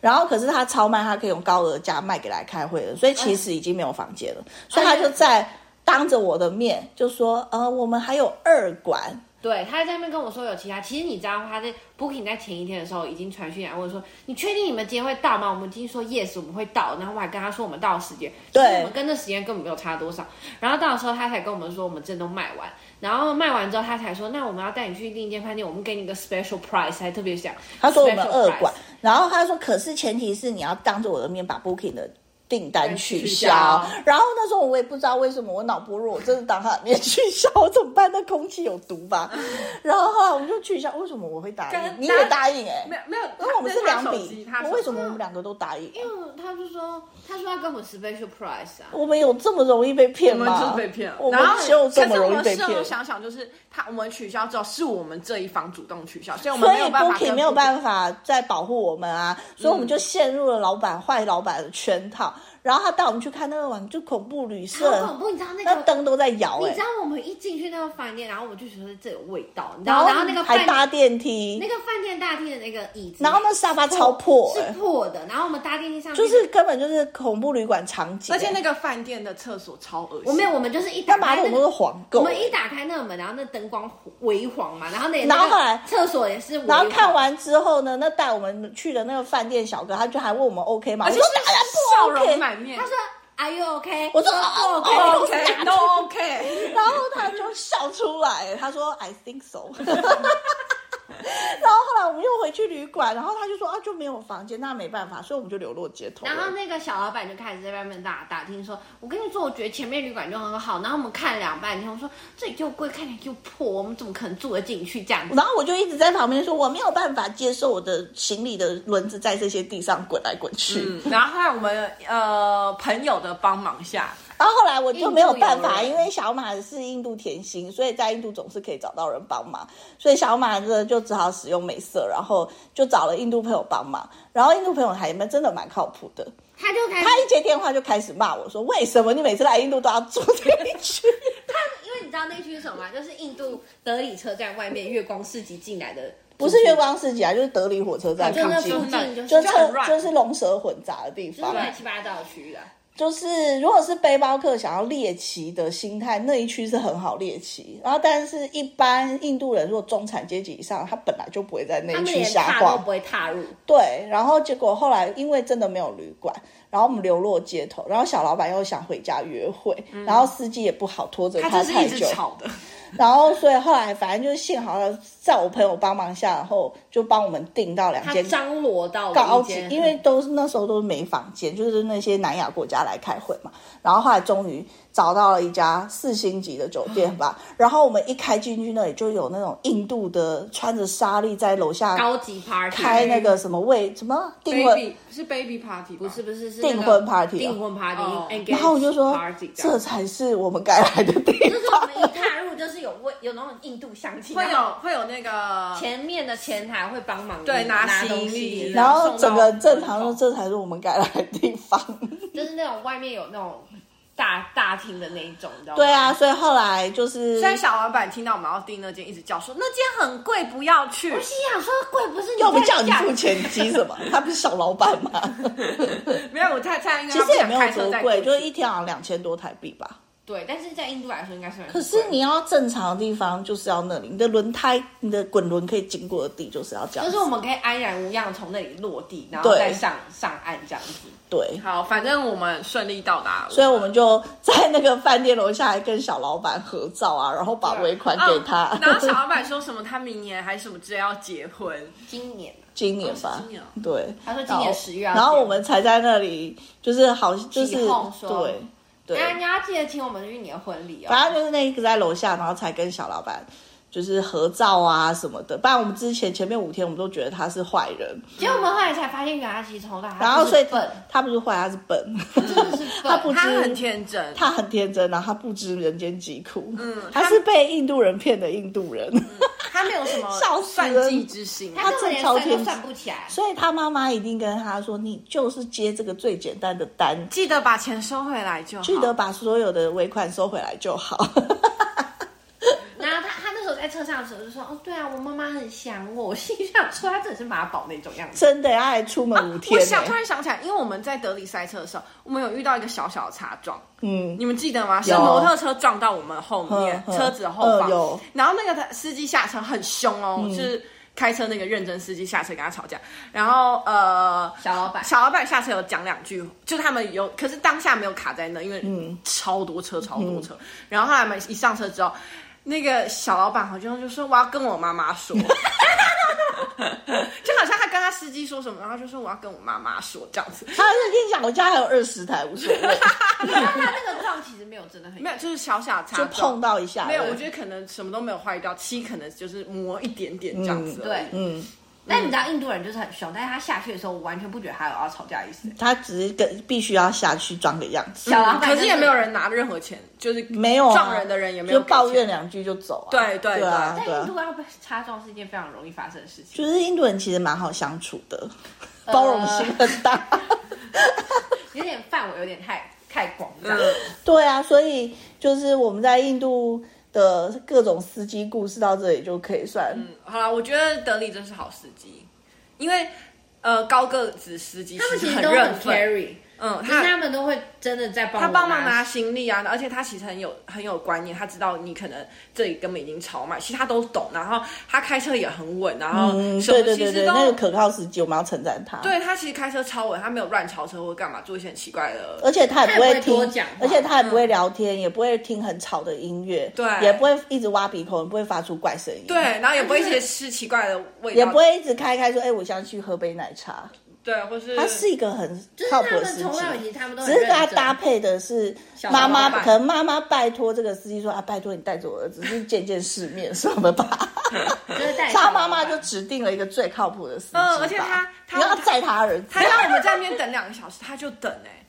然后可是他超卖，他可以用高额价卖给来开会的，所以其实已经没有房间了，所以他就在当着我的面就说，呃，我们还有二馆。对，他在那边跟我说有其他。其实你知道，他在 booking 在前一天的时候已经传讯来问说：“你确定你们今天会到吗？”我们今天说 yes，我们会到。然后我还跟他说我们到的时间，对我们跟这时间根本没有差多少。然后到的时候，他才跟我们说我们这都卖完。然后卖完之后，他才说：“那我们要带你去另一间饭店，我们给你个 special price。”还特别想，他说我们二馆然后他说，可是前提是你要当着我的面把 Booking 的。订单取消，然后那时候我也不知道为什么我脑波弱，我真的当他的面取消，我怎么办？那空气有毒吧？然后后来我们就取消，为什么我会答应？你也答应哎、欸？没有没有，因为我们是两笔为什么我们两个都答应？因为他就说，他说要跟我们 special price 啊。我们有这么容易被骗我们吗？就是被骗了，我们就这么容易被骗。想想，就是他我们取消之后，是我们这一方主动取消，所以我们没有办法 Booking 没有办法再保护我们啊，所以我们就陷入了老板坏老板的圈套。然后他带我们去看那个玩，就恐怖旅社，好恐怖！你知道那那个灯都在摇哎、你知道我们一进去那个饭店，然后我们就觉得这有味道，然后？然后那个还搭电梯，那个饭店大厅的那个椅子，然后那沙发超破、欸，是破的。然后我们搭电梯上，就是根本就是恐怖旅馆场景、而且那个饭店的厕所超恶心。我没有，我们就是一打开、那个，那马桶都是黄垢、我们一打开那个门，然后那灯光微黄嘛，然后那然后后来厕所也是，然后看完之后呢，那带我们去的那个饭店小哥，他就还问我们 OK 吗？而且我说当然笑不 OK 他说 Are you OK？我说 OK，OK 都 OK。然后他就笑出来，他说 I think so。然后后来我们又回去旅馆，然后他就说啊就没有房间，那没办法，所以我们就流落街头。然后那个小老板就开始在外面打打听说，我跟你说，我觉得前面旅馆就很好。然后我们看了两半天，我说这里又贵，看起来又破，我们怎么可能住得进去这样子？然后我就一直在旁边说，我没有办法接受我的行李的轮子在这些地上滚来滚去。嗯，然后后来我们呃朋友的帮忙下，然后后来我就没有办法，因为小马是印度甜心，所以在印度总是可以找到人帮忙，所以小马呢就只好使用美色，然后就找了印度朋友帮忙。然后印度朋友还蛮真的蛮靠谱的，他就开始他一接电话就开始骂我说：“为什么你每次来印度都要住这一区？” 因为你知道那区是什么吗？就是印度德里车站外面月光市集进来的，不是月光市集啊，就是德里火车站附近，就是就就是龙蛇混杂的地就是方。乱七八糟的区域啊。就是如果是背包客想要猎奇的心态，那一区是很好猎奇。然后，但是一般印度人如果中产阶级以上，他本来就不会在那一区瞎晃都不。会踏入，对，然后结果后来因为真的没有旅馆，然后我们流落街头，然后小老板又想回家约会，然后司机也不好拖着他就是一直太久，吵的。然后所以后来反正就是幸好在我朋友帮忙下，然后就帮我们订到两他间张罗到了高级，因为都是那时候都是没房间，就是那些南亚国家来开会嘛。然后后来终于找到了一家四星级的酒店吧。然后我们一开进去那里就有那种印度的穿着纱丽在楼下高级 party 开那个什么位什么？订婚，baby 是 baby party，不是不是是订那个婚 party 哦订婚 party，然后我就说这才是我们该来的地方。就是我。们一踏入就是有味有那种印度香气，会有会有那个前面的前台会帮忙对拿拿东行李西，然后整个正常说，这才是我们该来的地方。就是 那种外面有那种大大厅的那一种，你知道吗？对啊，所以后来就是，虽然小老板听到我们要订那间，一直叫说那间很贵，不要去。我心想说贵不是你又不叫你在付钱，急什么？他不是小老板吗？没有，我太太应该其实也没有多贵，就是一天好像两千多台币吧。对，但是在印度来说应该是很。可是你要正常的地方就是要那里，你的轮胎、你的滚轮可以经过的地就是要这样子。就是我们可以安然无恙从那里落地，然后再上上岸这样子。对，好，反正我们顺利到达了，所以我们就在那个饭店楼下还跟小老板合照啊，然后把尾款给他。哦然后小老板说什么，他明年还是什么之类要结婚，今年今年吧，哦今年哦对，他说今年10月然后我们才在那里，就是好，就是对对，哎，你要记得请我们去你的婚礼哦。反正就是那一个在楼下，然后才跟小老板就是合照啊什么的。不然我们之前前面五天我们都觉得他是坏人，结果我们后来才发现，原来其实从头到尾他然后所以他不是坏，他是笨，是笨。他不知他很天真，他很天真，然后他不知人间疾苦，嗯他是被印度人骗的印度人。他没有什么 算计之心。他根本连他真超天算不起来。所以他妈妈一定跟他说：“你就是接这个最简单的单，记得把钱收回来就好。记得把所有的尾款收回来就好。然后他他那时候在车上的时候就说：“哦，对啊，我妈妈很想我。”我心想说，他真的是妈宝那种样”子。真的，他还出门五天、欸我想突然想起来，因为我们在德里塞车的时候，我们有遇到一个小小的擦撞，嗯，你们记得吗？是摩托车撞到我们后面车子后方，嗯有然后那个司机下车很凶哦，就是开车那个认真司机下车跟他吵架，然后呃，小老板。小老板下车有讲两句，就是他们有，可是当下没有卡在那，因为嗯。超多车，超多车。然后后来我们一上车之后，那个小老板好像就说我要跟我妈妈说，就好像他跟他司机说什么，然后就说我要跟我妈妈说这样子。他是跟你讲，我家还有二十台，无所谓，他那个撞其实没有真的很没有，就是小小的擦就撞碰到一下。没有，我觉得可能什么都没有坏掉，漆可能就是磨一点点这样子而已。对嗯，但你知道印度人就是很凶，但是他下去的时候，我完全不觉得他有要吵架的意思。他只是跟必须要下去装个样子，小老板、可是也没有人拿任何钱，就是没有啊撞人的人也没有就抱。怨两句就走啊。对对对啊，对啊在印度，要被擦撞是一件非常容易发生的事情。就是印度人其实蛮好相处的，包容心很大。有点范围有点太太广，了。嗯，对啊，所以就是我们在印度的各种司机故事到这里就可以算。嗯好了，我觉得德里真是好司机，因为呃高个子司机他们其实很很认份，carry，嗯，就是他他们都会真的在帮他帮忙拿行李啊，而且他其实很有很有观念，他知道你可能这里根本已经超卖，其实他都懂，然后他开车也很稳，然后嗯，什么对对对对，其实都那个可靠司机我们要称赞他。对他其实开车超稳，他没有乱超车或干嘛，做一些很奇怪的。而且他也不会听而且他也不会聊天，也不会听很吵的音乐，对也不会一直挖鼻孔，也不会发出怪声音，对，，然后也不会一直吃奇怪的味道，也不会一直开开说，哎，我想去喝杯奶茶。对，或是他是一个很就是他们靠谱的司从来机。其实他们都只是跟他搭配的是妈妈，可能妈妈拜托这个司机说啊，拜托你带着我儿子去见见世面什么吧。他妈妈就指定了一个最靠谱的司机吧。嗯而且他他你要载他儿子，他让我们在那边等两个小时，他就等哎、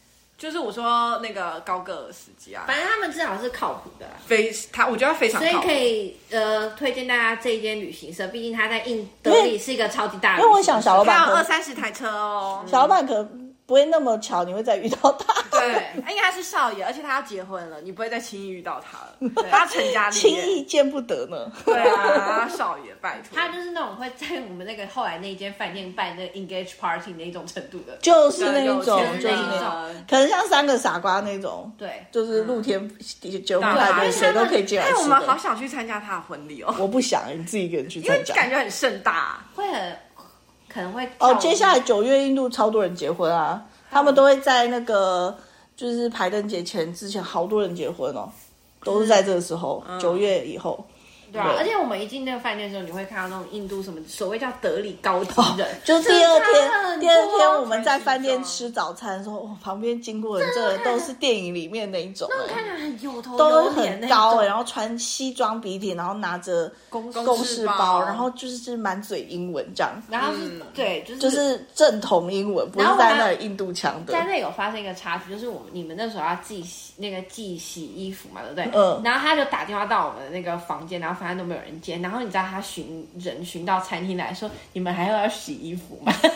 就是我说那个高个司机啊，反正他们至少是靠谱的啦。非他我觉得他非常所以可靠谱。以呃推荐大家这一间旅行社，毕竟他在印德里是一个超级大的旅行社。因为我想小老板他有二三十台车哦，小老板可能不会那么巧，你会再遇到他。对，因为他是少爷，而且他要结婚了，你不会再轻易遇到他了，他成家立轻业。易见不得呢。对啊，少爷，拜托。他就是那种会在我们那个后来那间饭店办那个 engage party 那一种程度的。就是那一种，就是那种，可能像三个傻瓜那种，对，就是露天结婚对派对，啊谁都可以进来哎，我吃们好。想去参加他的婚礼哦，我不想你自己一个人去因为参加。感觉很盛大。会很可能会哦，接下来九月印度超多人结婚啊，他们都会在那个就是排灯节前之前，好多人结婚哦，都是在这个时候，九月以后。对啊，而且我们一进那个饭店的时候，你会看到那种印度什么所谓叫德里高级人，就是第二天，第二天我们在饭店吃早餐的时候，哇，旁边经过的人，这都是电影里面那一种、那，看起来很有头都有脸那很高、欸，然后穿西装笔挺，然后拿着公公事事包，然后就是是满嘴英文这样，然后是、对，就是就是正统英文，不是在那里印度腔的。在。那有发生一个插曲，就是我们你们那时候要寄洗那个寄洗衣服嘛，对不对？嗯。然后他就打电话到我们的那个房间，然后都没有人接，然后你知道他寻人寻到餐厅来说，你们还要要洗衣服吗？因为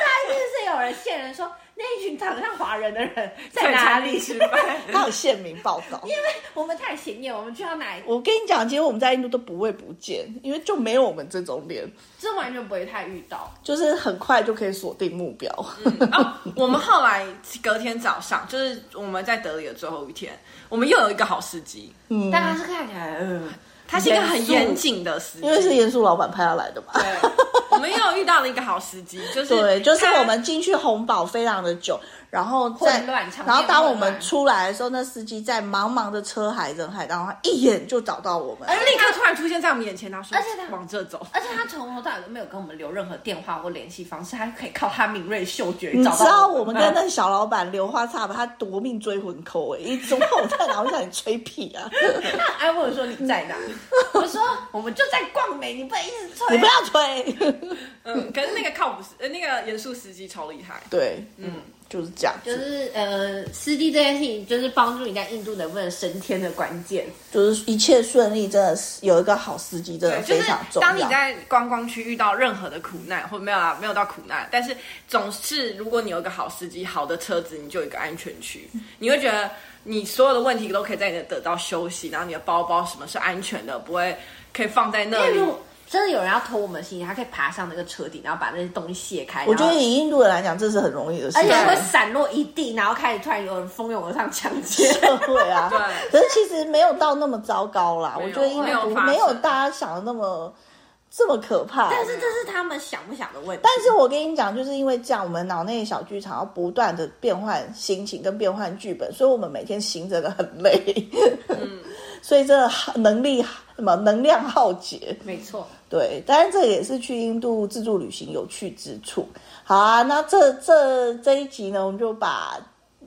他一定是有人骗人说那一群长得像华人的人在哪里吃饭？他有县民报道，因为我们太显眼，我们去到哪里？我跟你讲，其实我们在印度都不会不见，因为就没有我们这种脸，这完全不会太遇到，就是很快就可以锁定目标。嗯、哦，我们后来隔天早上，就是我们在德里的最后一天，我们又有一个好司机，嗯，但他是看起来，嗯、呃，他是一个很严谨的司机，因为是严肃老板派他来的嘛。对。我们又遇到了一个好时机，就是对，就是我们进去红宝非常的久，然后在，然后当我们出来的时候，那司机在茫茫的车海人海当中，一眼就找到我们，而立刻突然出现在我们眼前，他说，而且他往这走，而且他从头到尾都没有跟我们留任何电话或联系方式，他可以靠他敏锐嗅觉找到我们。你知道我们跟那小老板刘花差吧，他夺命追魂扣哎，一中午在哪？我想你吹屁啊！他还问我说你在哪？我说我们就在逛美，你不能一直吹，你不要吹。嗯，可是那个靠谱司，呃，那个严肃司机超厉害。对，嗯，就是这样。就是呃，司机这件事情，就是帮助你在印度能不能升天的关键。就是一切顺利，真的是有一个好司机，真的非常重要。当你在观光区遇到任何的苦难，或没有啊，没有到苦难，但是总是如果你有一个好司机、好的车子，你就有一个安全区，你会觉得你所有的问题都可以在你的得到休息，然后你的包包什么是安全的，不会可以放在那里。真的有人要偷我们的行李，他可以爬上那个车顶，然后把那些东西卸开。我觉得以印度人来讲，这是很容易的事情，而且会散落一地，然后开始突然有人蜂拥而上抢劫。对啊，对。可是其实没有到那么糟糕啦，我觉得印度没有，没有大家想的那么这么可怕。但是这是他们想不想的问题。但是我跟你讲，就是因为这样，我们脑内小剧场要不断的变换心情跟变换剧本，所以我们每天行着的很累。嗯。所以这能力什么能量耗竭，没错，对，当然这也是去印度自助旅行有趣之处。好啊，那这这这一集呢，我们就把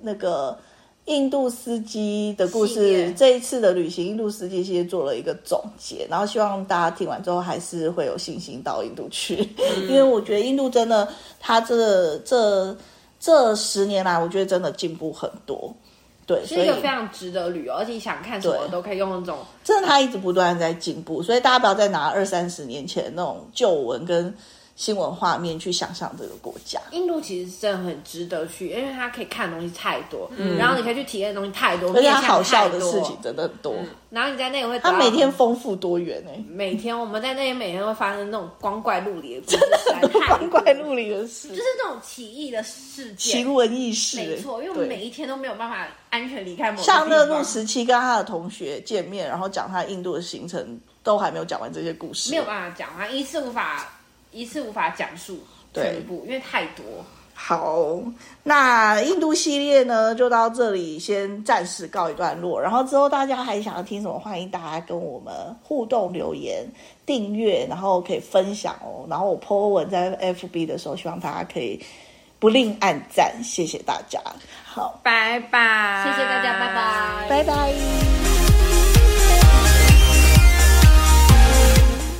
那个印度司机的故事，这一次的旅行，印度司机其实做了一个总结，然后希望大家听完之后还是会有信心到印度去，嗯、因为我觉得印度真的，它这这这十年来，我觉得真的进步很多。对，是一个非常值得旅游，而且想看什么都可以用那种。真的，它一直不断在进步，所以大家不要再拿二三十年前那种旧闻跟。新闻画面去想象这个国家，印度其实真的很值得去，因为它可以看的东西太多，嗯，然后你可以去体验的东西太多，而且它好笑的事情真的很多。嗯、然后你在那里会，它每天丰富多元哎、欸，每天我们在那里每天会发生那种光怪陆离的故事，光怪陆离的事，就是那种奇异的事件，奇闻异事，没错，因为我们每一天都没有办法安全离开某。像那个陆时期跟他的同学见面，然后讲他印度的行程，都还没有讲完这些故事，没有办法讲完，一次无法。一次无法讲述全部，因为太多。好，那印度系列呢，就到这里先暂时告一段落。然后之后大家还想要听什么，欢迎大家跟我们互动留言、订阅，然后可以分享哦。然后我 po 文在 FB 的时候，希望大家可以不吝按赞，谢谢大家。好，拜拜，谢谢大家，拜拜，拜拜。